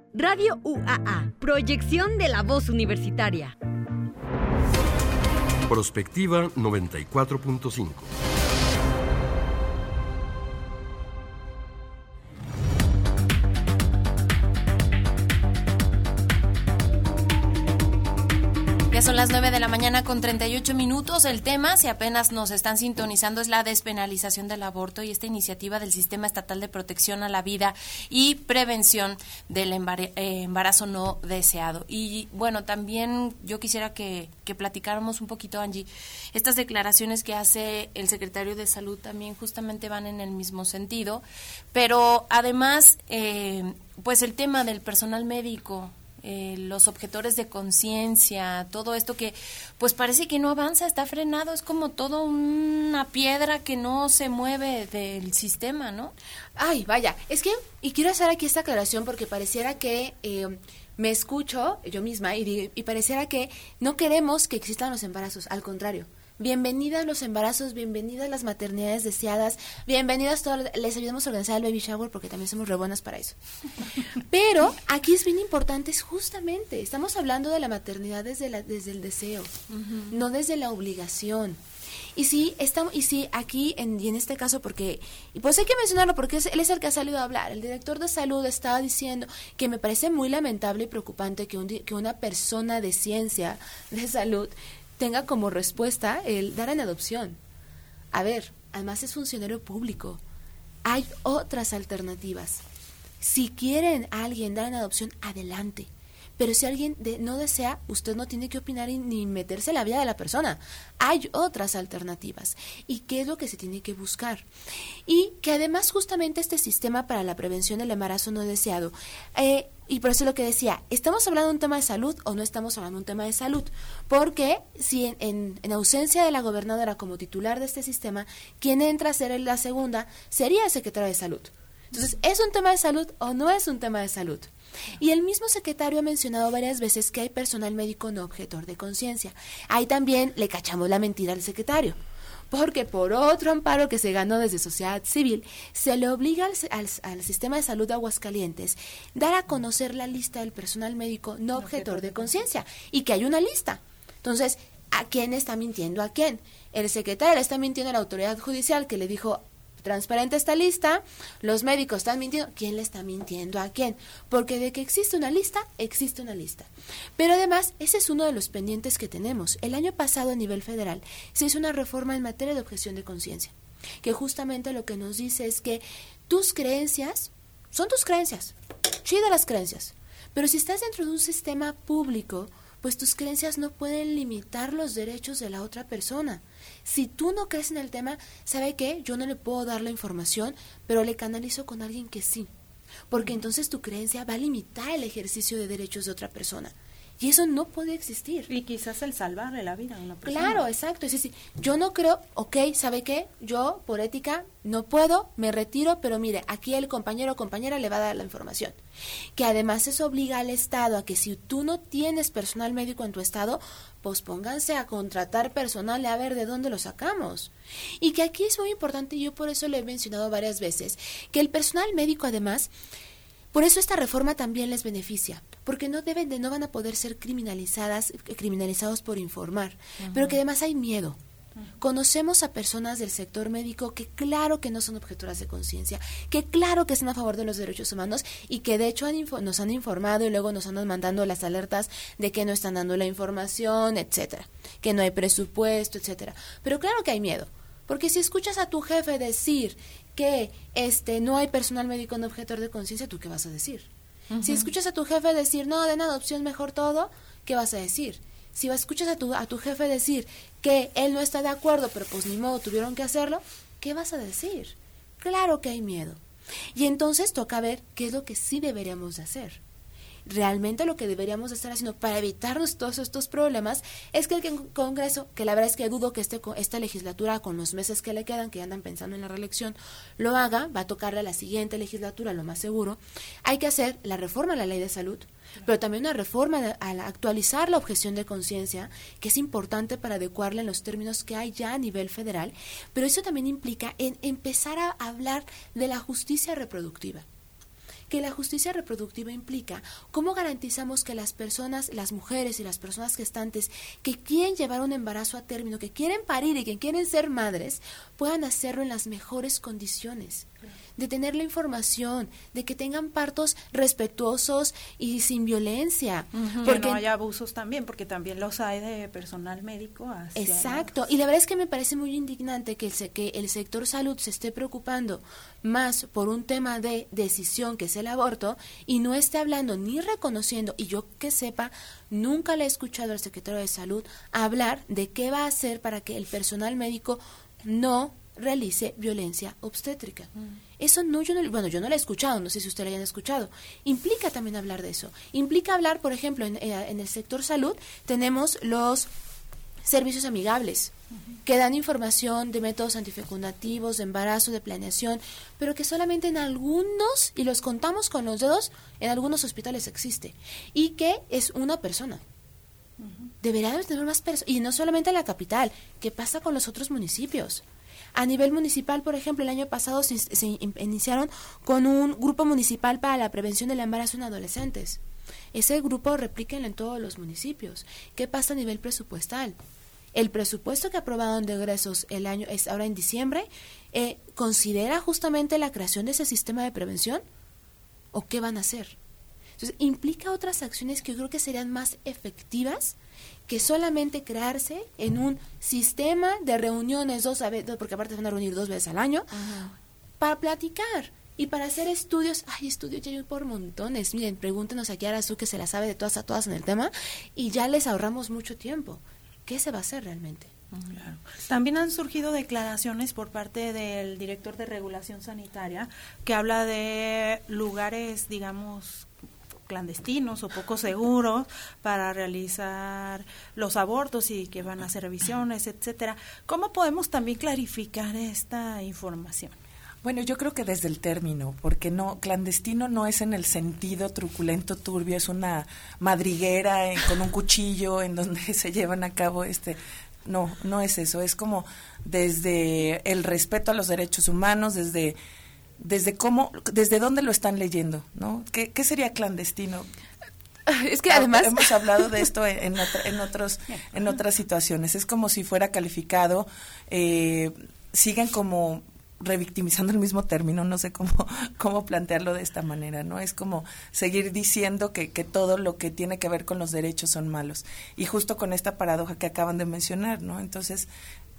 Speaker 26: Radio UAA. Proyección de la voz universitaria.
Speaker 6: Prospectiva 94.5.
Speaker 1: Son las 9 de la mañana con 38 minutos. El tema, si apenas nos están sintonizando, es la despenalización del aborto y esta iniciativa del Sistema Estatal de Protección a la Vida y Prevención del eh, embarazo no deseado. Y bueno, también yo quisiera que, que platicáramos un poquito, Angie, estas declaraciones que hace el secretario de Salud también justamente van en el mismo sentido, pero además, eh, pues el tema del personal médico, eh, los objetores de conciencia, todo esto que pues parece que no avanza, está frenado, es como todo una piedra que no se mueve del sistema, ¿no?
Speaker 9: Ay, vaya, es que, y quiero hacer aquí esta aclaración porque pareciera que eh, me escucho yo misma y pareciera que no queremos que existan los embarazos, al contrario. Bienvenidas los embarazos, bienvenidas las maternidades deseadas, bienvenidas todas, les ayudamos a organizar el baby shower porque también somos re buenas para eso. Pero aquí es bien importante, es justamente, estamos hablando de la maternidad desde, la, desde el deseo, no desde la obligación. Y sí, estamos, y sí, aquí, en, y en este caso, porque, y pues hay que mencionarlo porque es- él es el que ha salido a hablar. El director de salud estaba diciendo que me parece muy lamentable y preocupante que, un que una persona de ciencia, de salud, tenga como respuesta el dar en adopción. A ver, además es funcionario público. Hay otras alternativas. Si quieren a alguien dar en adopción, adelante. Pero si alguien no desea, usted no tiene que opinar ni meterse en la vida de la persona. Hay otras alternativas. ¿Y qué es lo que se tiene que buscar? Y que además justamente este sistema para la prevención del embarazo no deseado, eh, y por eso lo que decía, ¿estamos hablando de un tema de salud o no estamos hablando de un tema de salud? Porque si en, en, ausencia de la gobernadora como titular de este sistema, quien entra a ser la segunda sería el secretario de salud. Entonces, ¿es un tema de salud o no es un tema de salud? Y el mismo secretario ha mencionado varias veces que hay personal médico no objetor de conciencia. Ahí también le cachamos la mentira al secretario porque por otro amparo que se ganó desde sociedad civil, se le obliga al, sistema de salud de Aguascalientes dar a conocer la lista del personal médico no objetor de conciencia y que hay una lista. Entonces, ¿a quién está mintiendo a quién? El secretario está mintiendo a la autoridad judicial que le dijo, transparente esta lista, los médicos están mintiendo, ¿quién le está mintiendo a quién? Porque de que existe una lista, existe una lista. Pero además, ese es uno de los pendientes que tenemos. El año pasado a nivel federal se hizo una reforma en materia de objeción de conciencia, que justamente lo que nos dice es que tus creencias son tus creencias, chida las creencias, pero si estás dentro de un sistema público, pues tus creencias no pueden limitar los derechos de la otra persona. Si tú no crees en el tema, ¿sabe qué? Yo no le puedo dar la información, pero le canalizo con alguien que sí. Porque entonces tu creencia va a limitar el ejercicio de derechos de otra persona. Y eso no puede existir.
Speaker 27: Y quizás el salvarle la vida a una persona.
Speaker 9: Claro, exacto. Es decir, yo no creo, ok, ¿sabe qué? Yo, por ética, no puedo, me retiro, pero mire, aquí el compañero o compañera le va a dar la información. Que además eso obliga al Estado a que si tú no tienes personal médico en tu Estado, pues pónganse a contratar personal y a ver de dónde lo sacamos. Y que aquí es muy importante, y yo por eso lo he mencionado varias veces, que el personal médico además por eso esta reforma también les beneficia, porque no deben de, no van a poder ser criminalizadas, criminalizados por informar, pero que además hay miedo. Conocemos a personas del sector médico que claro que no son objetoras de conciencia, que claro que están a favor de los derechos humanos y que de hecho nos han informado y luego nos andan mandando las alertas de que no están dando la información, etcétera, que no hay presupuesto, etcétera. Pero claro que hay miedo, porque si escuchas a tu jefe decir que este no hay personal médico no objetor de conciencia, ¿tú qué vas a decir? Si escuchas a tu jefe decir, no, den adopción mejor todo, ¿qué vas a decir? Si escuchas a tu, a tu jefe decir que él no está de acuerdo, pero pues ni modo, tuvieron que hacerlo, ¿qué vas a decir? Claro que hay miedo. Y entonces toca ver qué es lo que sí deberíamos de hacer realmente lo que deberíamos estar haciendo para evitarnos todos estos problemas es que el Congreso, que la verdad es que dudo que este, esta legislatura con los meses que le quedan, que andan pensando en la reelección, lo haga, va a tocarle a la siguiente legislatura, lo más seguro, hay que hacer la reforma a la ley de salud, pero también una reforma a actualizar la objeción de conciencia, que es importante para adecuarla en los términos que hay ya a nivel federal, pero eso también implica en empezar a hablar de la justicia reproductiva que la justicia reproductiva implica. Cómo garantizamos que las personas, las mujeres y las personas gestantes que quieren llevar un embarazo a término, que quieren parir y que quieren ser madres, puedan hacerlo en las mejores condiciones de tener la información, de que tengan partos respetuosos y sin violencia.
Speaker 27: porque no haya abusos también, porque también los hay de personal médico.
Speaker 9: Exacto, y la verdad es que me parece muy indignante que el, que el sector salud se esté preocupando más por un tema de decisión que es el aborto y no esté hablando ni reconociendo, y yo que sepa, nunca le he escuchado al secretario de salud hablar de qué va a hacer para que el personal médico no realice violencia obstétrica. Mm. Eso no, yo no, bueno, yo no lo he escuchado, no sé si usted lo hayan escuchado. Implica también hablar de eso. Implica hablar, por ejemplo, en, eh, el sector salud tenemos los servicios amigables que dan información de métodos antifecundativos, de embarazo, de planeación, pero que solamente en algunos, y los contamos con los dedos, en algunos hospitales existe, y que es una persona. Deberíamos tener más personas, y no solamente en la capital, ¿qué pasa con los otros municipios? A nivel municipal, por ejemplo, el año pasado se, iniciaron con un grupo municipal para la prevención del embarazo en adolescentes. Ese grupo replíquenlo en todos los municipios. ¿Qué pasa a nivel presupuestal? El presupuesto que aprobaron de egresos el año es ahora en diciembre eh, considera justamente la creación de ese sistema de prevención o qué van a hacer. Entonces implica otras acciones que yo creo que serían más efectivas que solamente crearse en un sistema de reuniones dos veces, porque aparte se van a reunir dos veces al año, para platicar. Y para hacer estudios, hay estudios ya hay por montones. Miren, pregúntenos aquí a Arazu que se la sabe de todas a todas en el tema y ya les ahorramos mucho tiempo. ¿Qué se va a hacer realmente?
Speaker 27: También han surgido declaraciones por parte del director de regulación sanitaria que habla de lugares, digamos, clandestinos o poco seguros para realizar los abortos y que van a hacer revisiones, etcétera. ¿Cómo podemos también clarificar esta información?
Speaker 10: Bueno, yo creo que desde el término, porque no clandestino no es en el sentido truculento, turbio, es una madriguera con un cuchillo en donde <laughs> se llevan a cabo este no, no es eso, es como desde el respeto a los derechos humanos, desde desde cómo, desde dónde lo están leyendo, ¿no? ¿Qué, qué sería clandestino? <laughs>
Speaker 9: Es que además
Speaker 10: hemos hablado de esto en, en, otros <laughs> en otras situaciones. Es como si fuera calificado, eh, siguen como revictimizando el mismo término, no sé cómo, <laughs> cómo plantearlo de esta manera, ¿no? Es como seguir diciendo que, que todo lo que tiene que ver con los derechos son malos. Y justo con esta paradoja que acaban de mencionar, ¿no? Entonces,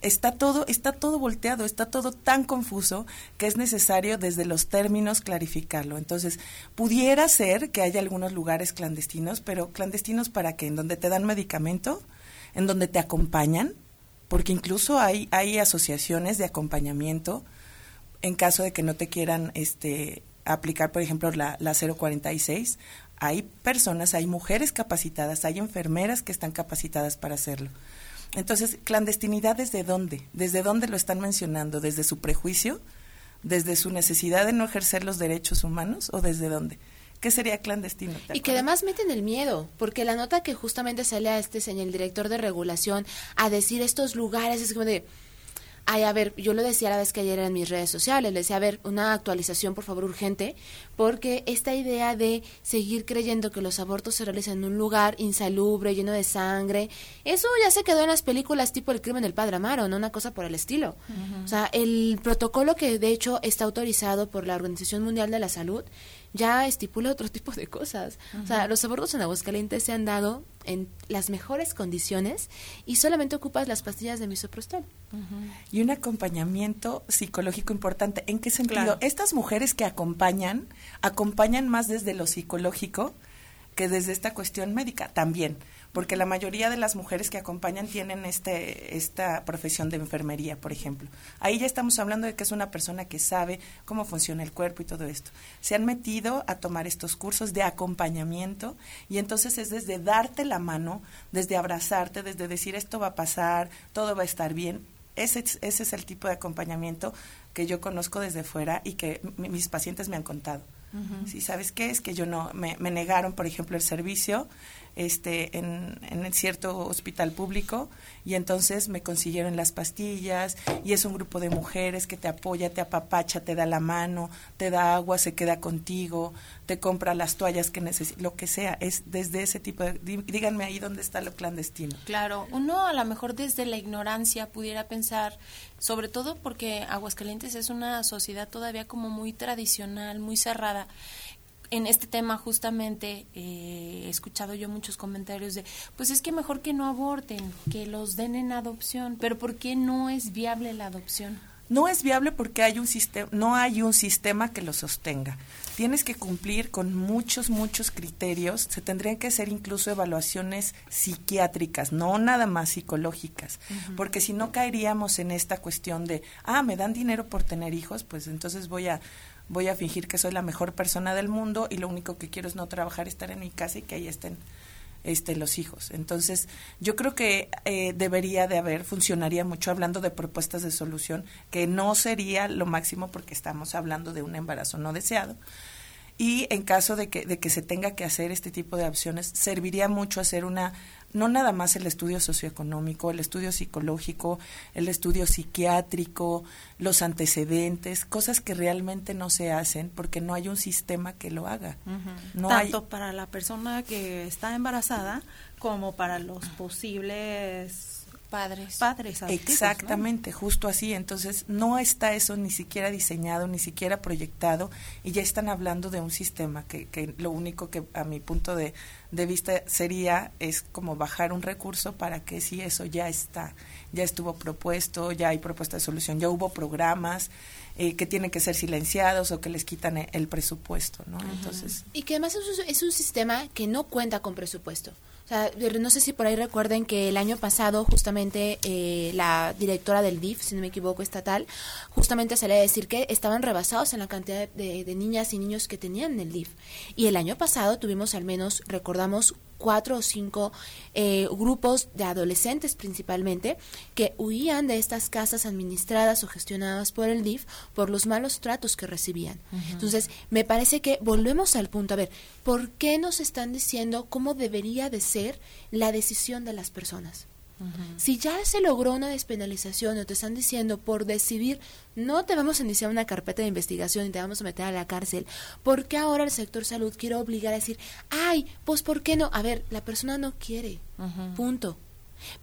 Speaker 10: está todo, está todo volteado, está todo tan confuso que es necesario desde los términos clarificarlo. Entonces, pudiera ser que haya algunos lugares clandestinos, pero clandestinos para qué? En donde te dan medicamento, en donde te acompañan, porque incluso hay, hay asociaciones de acompañamiento en caso de que no te quieran este, aplicar, por ejemplo, la, la 046, hay personas, hay mujeres capacitadas, hay enfermeras que están capacitadas para hacerlo. Entonces, clandestinidad desde dónde? ¿Desde dónde lo están mencionando? ¿Desde su prejuicio? ¿Desde su necesidad de no ejercer los derechos humanos? ¿O desde dónde? ¿Qué sería clandestino?
Speaker 9: Y que además meten el miedo, porque la nota que justamente sale a este señor, el director de regulación, a decir estos lugares, es como de, Ay, a ver, yo lo decía la vez que ayer en mis redes sociales, le decía, a ver, una actualización por favor urgente, porque esta idea de seguir creyendo que los abortos se realizan en un lugar insalubre, lleno de sangre, eso ya se quedó en las películas tipo El crimen del padre Amaro, no una cosa por el estilo. O sea, el protocolo que de hecho está autorizado por la Organización Mundial de la Salud ya estipula otro tipo de cosas. O sea, los abortos en Aguascalientes se han dado en las mejores condiciones y solamente ocupas las pastillas de misoprostol.
Speaker 10: Y un acompañamiento psicológico importante. ¿En qué sentido? Estas mujeres que acompañan, acompañan más desde lo psicológico que desde esta cuestión médica también porque la mayoría de las mujeres que acompañan tienen este, esta profesión de enfermería, por ejemplo. Ahí ya estamos hablando de que es una persona que sabe cómo funciona el cuerpo y todo esto. Se han metido a tomar estos cursos de acompañamiento y entonces es desde darte la mano, desde abrazarte, desde decir esto va a pasar, todo va a estar bien. Ese, ese es el tipo de acompañamiento que yo conozco desde fuera y que mis pacientes me han contado. Si sabes qué es que yo no me, me negaron, por ejemplo, el servicio este, en, en cierto hospital público y entonces me consiguieron las pastillas y es un grupo de mujeres que te apoya, te apapacha, te da la mano, te da agua, se queda contigo, te compra las toallas que necesitas, lo que sea, es desde ese tipo de... Díganme ahí dónde está lo clandestino.
Speaker 1: Claro, uno a lo mejor desde la ignorancia pudiera pensar, sobre todo porque Aguascalientes es una sociedad todavía como muy tradicional, muy cerrada, en este tema justamente eh, he escuchado yo muchos comentarios de, pues es que mejor que no aborten, que los den en adopción, pero ¿por qué no es viable la adopción?
Speaker 10: No es viable porque hay un sistema, no hay un sistema que lo sostenga. Tienes que cumplir con muchos, muchos criterios. Se tendrían que hacer incluso evaluaciones psiquiátricas, no nada más psicológicas, porque si no caeríamos en esta cuestión de, ah, me dan dinero por tener hijos, pues entonces voy a voy a fingir que soy la mejor persona del mundo y lo único que quiero es no trabajar, estar en mi casa y que ahí estén este, los hijos. Entonces, yo creo que eh, debería de haber, funcionaría mucho hablando de propuestas de solución, que no sería lo máximo porque estamos hablando de un embarazo no deseado, y en caso de que, de que se tenga que hacer este tipo de opciones, serviría mucho hacer una, no nada más el estudio socioeconómico, el estudio psicológico, el estudio psiquiátrico, los antecedentes, cosas que realmente no se hacen porque no hay un sistema que lo haga.
Speaker 27: no Tanto para la persona que está embarazada como para los posibles
Speaker 1: padres.
Speaker 27: Padres.
Speaker 10: Exactamente, justo así. Entonces, no está eso ni siquiera diseñado, ni siquiera proyectado, y ya están hablando de un sistema que, que lo único que a mi punto de, de vista sería es como bajar un recurso para que si eso ya está, ya estuvo propuesto, ya hay propuesta de solución, ya hubo programas, eh, que tienen que ser silenciados o que les quitan el presupuesto, ¿no? Entonces,
Speaker 9: Y que además es un, es un sistema que no cuenta con presupuesto. No sé si por ahí recuerden que el año pasado justamente eh, la directora del DIF, si no me equivoco, estatal, justamente salía a decir que estaban rebasados en la cantidad de, de niñas y niños que tenían en el DIF. Y el año pasado tuvimos al menos, recordamos, cuatro o cinco eh, grupos de adolescentes principalmente que huían de estas casas administradas o gestionadas por el DIF por los malos tratos que recibían. Entonces, me parece que volvemos al punto, a ver, ¿por qué nos están diciendo cómo debería de ser la decisión de las personas? Si ya se logró una despenalización o te están diciendo por decidir no te vamos a iniciar una carpeta de investigación y te vamos a meter a la cárcel, ¿por qué ahora el sector salud quiere obligar a decir, ay, pues ¿por qué no? A ver, la persona no quiere, punto.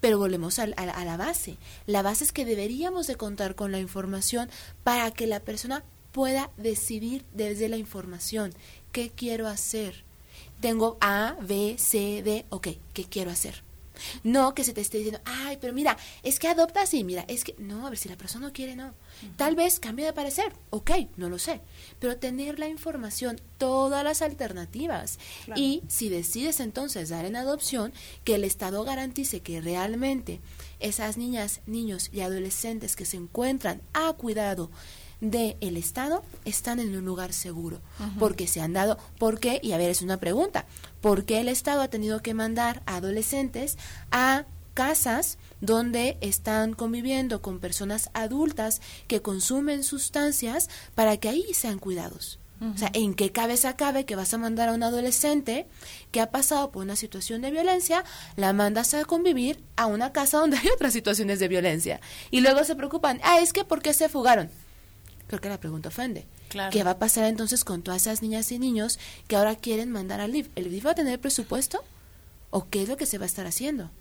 Speaker 9: Pero volvemos a, a- a la base. La base es que deberíamos de contar con la información para que la persona pueda decidir desde la información qué quiero hacer. Tengo A, B, C, D, ok, ¿qué quiero hacer? No que se te esté diciendo, ay, pero mira, es que adopta así, mira, es que, no, a ver, si la persona no quiere, no. Tal vez cambie de parecer, ok, no lo sé, pero tener la información, todas las alternativas.
Speaker 27: Claro.
Speaker 9: Y si decides entonces dar en adopción, que el Estado garantice que realmente esas niñas, niños y adolescentes que se encuentran a cuidado del el Estado están en un lugar seguro, porque se han dado, ¿por qué? Y a ver, es una pregunta, ¿por qué el Estado ha tenido que mandar a adolescentes a casas donde están conviviendo con personas adultas que consumen sustancias para que ahí sean cuidados? O sea, ¿en qué cabeza cabe que vas a mandar a un adolescente que ha pasado por una situación de violencia, la mandas a convivir a una casa donde hay otras situaciones de violencia? Y luego se preocupan, ah, es que ¿por qué se fugaron? Creo que la pregunta ofende.
Speaker 1: Claro.
Speaker 9: ¿Qué va a pasar entonces con todas esas niñas y niños que ahora quieren mandar al DIF? ¿El DIF va a tener presupuesto? ¿O qué es lo que se va a estar haciendo?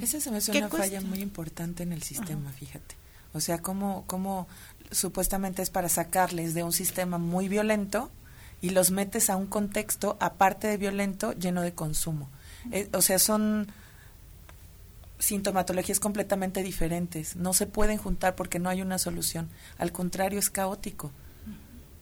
Speaker 10: Esa se me hace
Speaker 9: ¿Qué
Speaker 10: una falla muy importante en el sistema, fíjate. O sea, cómo, cómo supuestamente es para sacarles de un sistema muy violento y los metes a un contexto, aparte de violento, lleno de consumo. Eh, o sea, son sintomatologías completamente diferentes. No se pueden juntar porque no hay una solución. Al contrario, es caótico.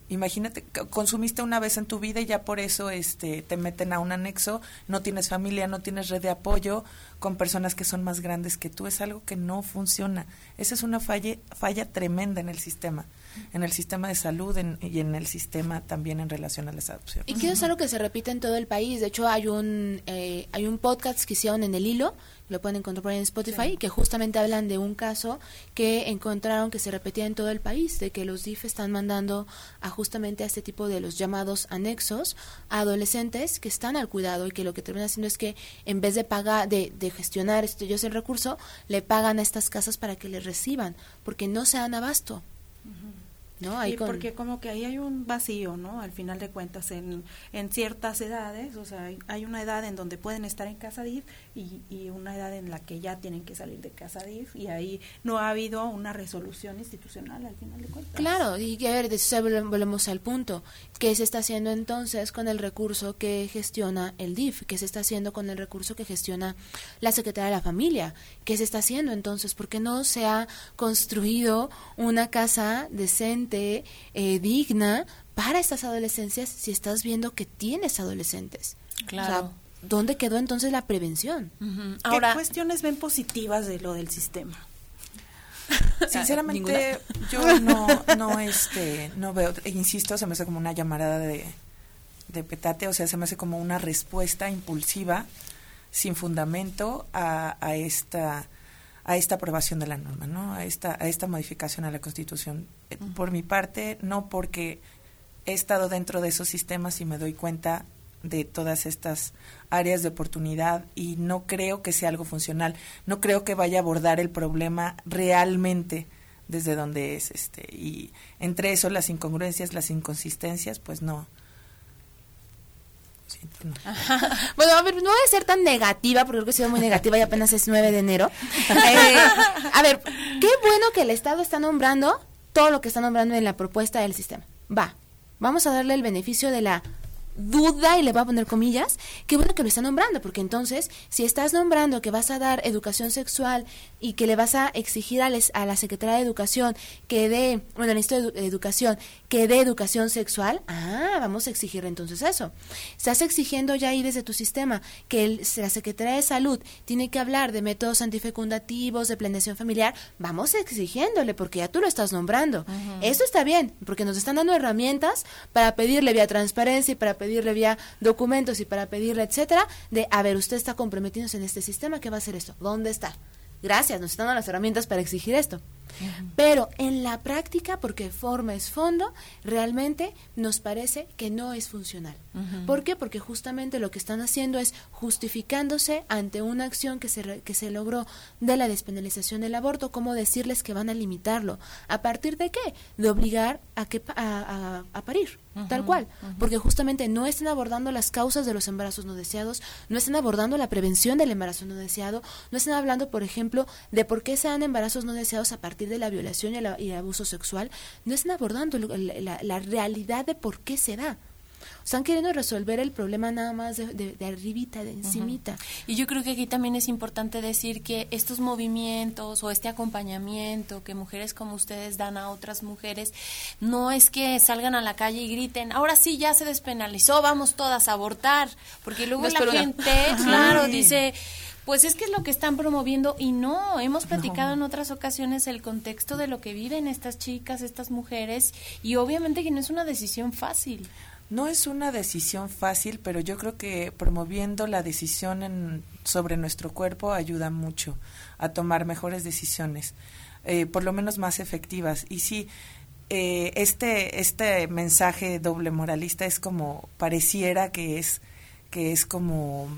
Speaker 10: Imagínate, consumiste una vez en tu vida y ya por eso este, te meten a un anexo, no tienes familia, no tienes red de apoyo con personas que son más grandes que tú, es algo que no funciona. Esa es una falla, falla tremenda en el sistema, en el sistema de salud en- y en el sistema también en relación a las adopciones.
Speaker 9: Y que es algo que se repite en todo el país. De hecho, hay un eh, hay un podcast que hicieron en el hilo, lo pueden encontrar por ahí en Spotify, que justamente hablan de un caso que encontraron que se repetía en todo el país, de que los DIF están mandando a justamente a este tipo de los llamados anexos a adolescentes que están al cuidado y que lo que termina haciendo es que en vez de pagar, de, de gestionar ellos el recurso, le pagan a estas casas para que les reciban, porque no se dan abasto. ¿No? Ahí
Speaker 27: Sí,
Speaker 9: con-
Speaker 27: porque como que ahí hay un vacío, ¿no? Al final de cuentas, en, en ciertas edades, o sea, hay, hay una edad en donde pueden estar en casa DIF y, y una edad en la que ya tienen que salir de casa DIF y ahí no ha habido una resolución institucional al final de cuentas.
Speaker 9: Claro, y a ver, de eso volvemos al punto. ¿Qué se está haciendo entonces con el recurso que gestiona el DIF? ¿Qué se está haciendo con el recurso que gestiona la Secretaría de la Familia? ¿Qué se está haciendo entonces? ¿Por qué no se ha construido una casa decente, eh, digna para estas adolescencias si estás viendo que tienes adolescentes?
Speaker 1: Claro.
Speaker 9: O sea, ¿dónde quedó entonces la prevención?
Speaker 27: ¿Qué cuestiones ven positivas de lo del sistema? <laughs>
Speaker 10: Sinceramente, yo no, no, este, no veo, e insisto, se me hace como una llamarada de, de petate, o sea, se me hace como una respuesta impulsiva, sin fundamento, a, a esta a esta aprobación de la norma, ¿no? A esta, a esta modificación a la Constitución. Eh, Por mi parte, no porque he estado dentro de esos sistemas y me doy cuenta de todas estas áreas de oportunidad y no creo que sea algo funcional. No creo que vaya a abordar el problema realmente desde donde es este y entre eso las incongruencias, las inconsistencias, pues no. No. <laughs>
Speaker 9: Bueno, a ver, no voy a ser tan negativa, porque creo que he sido muy negativa y apenas es 9 de enero. <laughs> Eh, a ver, qué bueno que el Estado está nombrando todo lo que está nombrando en la propuesta del sistema. Va, vamos a darle el beneficio de la duda, y le voy a poner comillas, qué bueno que lo está nombrando, porque entonces, si estás nombrando que vas a dar educación sexual y que le vas a exigir a, les- a la Secretaría de Educación que dé, bueno, al Instituto de Edu- Educación, que dé educación sexual, ah, vamos a exigir entonces eso. Estás exigiendo ya ahí desde tu sistema que el- la Secretaría de Salud tiene que hablar de métodos antifecundativos, de planeación familiar, vamos exigiéndole, porque ya tú lo estás nombrando. Eso está bien, porque nos están dando herramientas para pedirle vía transparencia y para pedirle vía documentos y para pedirle, etcétera, de, a ver, usted está comprometiéndose en este sistema, ¿qué va a hacer esto? ¿Dónde está? Gracias, nos están dando las herramientas para exigir esto. Pero en la práctica, porque forma es fondo, realmente nos parece que no es funcional. ¿Por qué? Porque justamente lo que están haciendo es justificándose ante una acción que se, re- que se logró de la despenalización del aborto, como decirles que van a limitarlo. ¿A partir de qué? De obligar a, que, a, a- a parir, tal cual. Porque justamente no están abordando las causas de los embarazos no deseados, no están abordando la prevención del embarazo no deseado, no están hablando, por ejemplo, de por qué se dan embarazos no deseados a partir de la violación y, la- y el abuso sexual, no están abordando lo- la, realidad de por qué se da. Están queriendo resolver el problema nada más de, de, de arribita, de encimita.
Speaker 1: Y yo creo que aquí también es importante decir que estos movimientos o este acompañamiento que mujeres como ustedes dan a otras mujeres, no es que salgan a la calle y griten, ahora sí ya se despenalizó, vamos todas a abortar, porque luego
Speaker 9: No
Speaker 1: la
Speaker 9: una.
Speaker 1: gente, <laughs> claro, dice, pues es que es lo que están promoviendo y no, hemos platicado en otras ocasiones el contexto de lo que viven estas chicas, estas mujeres y obviamente que no es una decisión fácil.
Speaker 10: No es una decisión fácil, pero yo creo que promoviendo la decisión en- sobre nuestro cuerpo ayuda mucho a tomar mejores decisiones, eh, por lo menos más efectivas. Y sí, eh, este, este mensaje doble moralista es como, pareciera que es, que es como,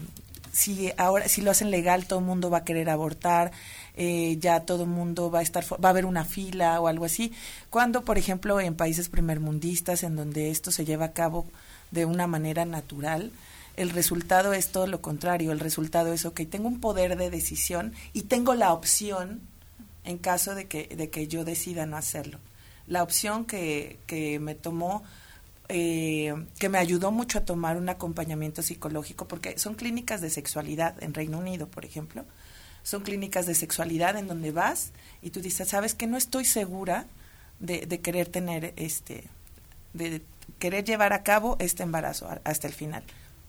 Speaker 10: si ahora, si lo hacen legal, todo el mundo va a querer abortar, eh, ya todo el mundo va a estar, va a haber una fila o algo así. Cuando, por ejemplo, en países primermundistas, en donde esto se lleva a cabo de una manera natural, el resultado es todo lo contrario. El resultado es, ok, tengo un poder de decisión y tengo la opción en caso de que, de que yo decida no hacerlo. La opción que, que me tomó, eh, que me ayudó mucho a tomar un acompañamiento psicológico, porque son clínicas de sexualidad en Reino Unido, por ejemplo. Son clínicas de sexualidad en donde vas y tú dices, sabes que no estoy segura de, de querer tener este, de querer llevar a cabo este embarazo hasta el final.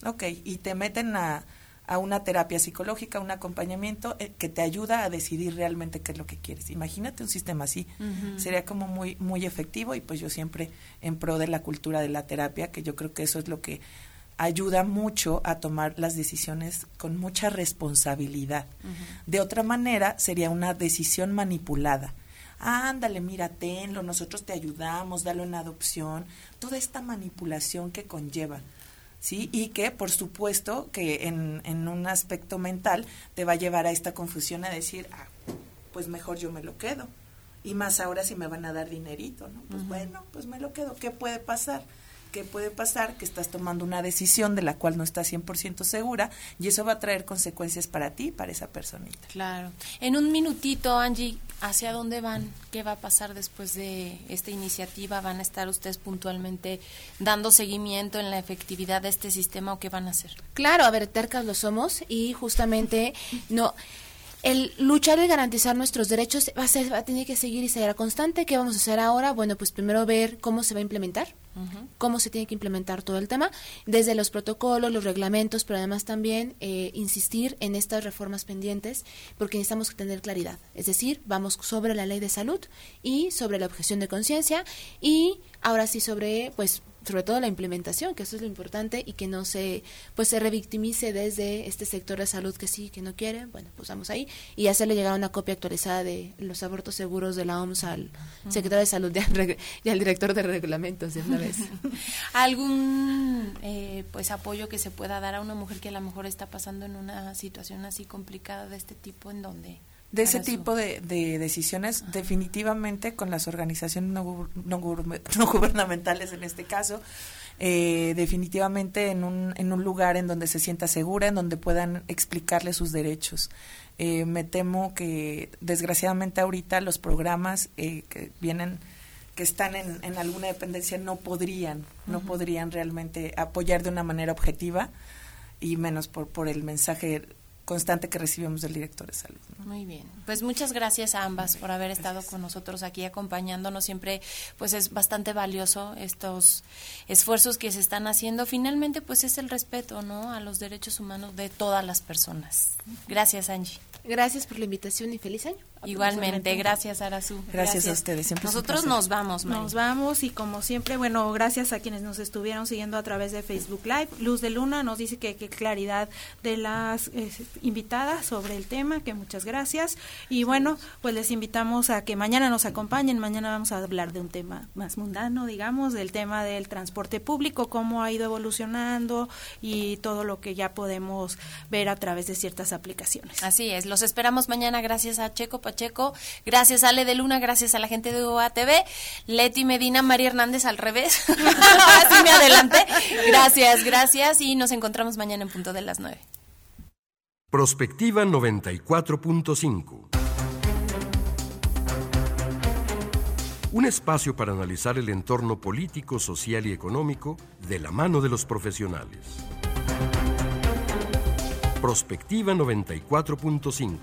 Speaker 10: Ok, y te meten a, a una terapia psicológica, un acompañamiento eh, que te ayuda a decidir realmente qué es lo que quieres. Imagínate un sistema así. Sería como muy, muy efectivo y pues yo siempre en pro de la cultura de la terapia, que yo creo que eso es lo que ayuda mucho a tomar las decisiones con mucha responsabilidad. De otra manera, sería una decisión manipulada. Ándale, mira, tenlo, nosotros te ayudamos, dalo en adopción. Toda esta manipulación que conlleva. ¿Sí? Y que, por supuesto, que en, en un aspecto mental te va a llevar a esta confusión a decir, ah, pues mejor yo me lo quedo. Y más ahora si me van a dar dinerito, ¿no? Pues bueno, pues me lo quedo. ¿Qué puede pasar? ¿Qué puede pasar? Que estás tomando una decisión de la cual no estás 100% segura y eso va a traer consecuencias para ti y para esa personita.
Speaker 1: Claro. En un minutito, Angie, ¿hacia dónde van? ¿Qué va a pasar después de esta iniciativa? ¿Van a estar ustedes puntualmente dando seguimiento en la efectividad de este sistema o qué van a hacer?
Speaker 9: Claro, a ver, tercas lo somos y justamente no el luchar y garantizar nuestros derechos va a, ser, va a tener que seguir y ser constante. ¿Qué vamos a hacer ahora? Bueno, pues primero ver cómo se va a implementar, cómo se tiene que implementar todo el tema, desde los protocolos, los reglamentos, pero además también eh, insistir en estas reformas pendientes, porque necesitamos tener claridad. Es decir, vamos sobre la ley de salud y sobre la objeción de conciencia y ahora sí sobre, pues, sobre todo la implementación, que eso es lo importante y que no se, pues, se revictimice desde este sector de salud que sí, que no quiere, bueno, pues vamos ahí y hacerle llegar una copia actualizada de los abortos seguros de la OMS al secretario de salud y al, reg- y al director de reglamentos de una vez. <laughs>
Speaker 1: ¿Algún eh, pues apoyo que se pueda dar a una mujer que a lo mejor está pasando en una situación así complicada de este tipo en donde
Speaker 10: De ese tipo de, de decisiones, definitivamente con las organizaciones no, no <laughs> no gubernamentales en este caso, eh, definitivamente en un, en un lugar en donde se sienta segura, en donde puedan explicarle sus derechos. Eh, me temo que desgraciadamente ahorita los programas eh, que vienen que están en, en alguna dependencia no podrían, no podrían realmente apoyar de una manera objetiva y menos por, por el mensaje constante que recibimos del director de salud.
Speaker 1: Muy bien. Pues muchas gracias a ambas por haber estado con nosotros aquí acompañándonos. Siempre pues es bastante valioso estos esfuerzos que se están haciendo. Finalmente pues es el respeto, ¿no? a los derechos humanos de todas las personas. Gracias, Angie.
Speaker 9: Gracias por la invitación y feliz año.
Speaker 1: Igualmente, gracias Arazu.
Speaker 10: Gracias, a ustedes. Siempre
Speaker 1: Nosotros nos vamos, Mari.
Speaker 2: Nos vamos y como siempre, bueno, gracias a quienes nos estuvieron siguiendo a través de Facebook Live. Luz de Luna nos dice que, qué claridad de las eh, invitadas sobre el tema, que muchas gracias. Y bueno, pues les invitamos a que mañana nos acompañen. Mañana vamos a hablar de un tema más mundano, digamos, del tema del transporte público, cómo ha ido evolucionando y todo lo que ya podemos ver a través de ciertas aplicaciones.
Speaker 1: Así es, los esperamos mañana gracias a Checo Pacheco, gracias Ale de Luna, gracias a la gente de UATV, Leti Medina, María Hernández al revés, <laughs> así me gracias, gracias y nos encontramos mañana en punto de las 9.
Speaker 6: Prospectiva 94.5 Un espacio para analizar el entorno político, social y económico de la mano de los profesionales. Prospectiva 94.5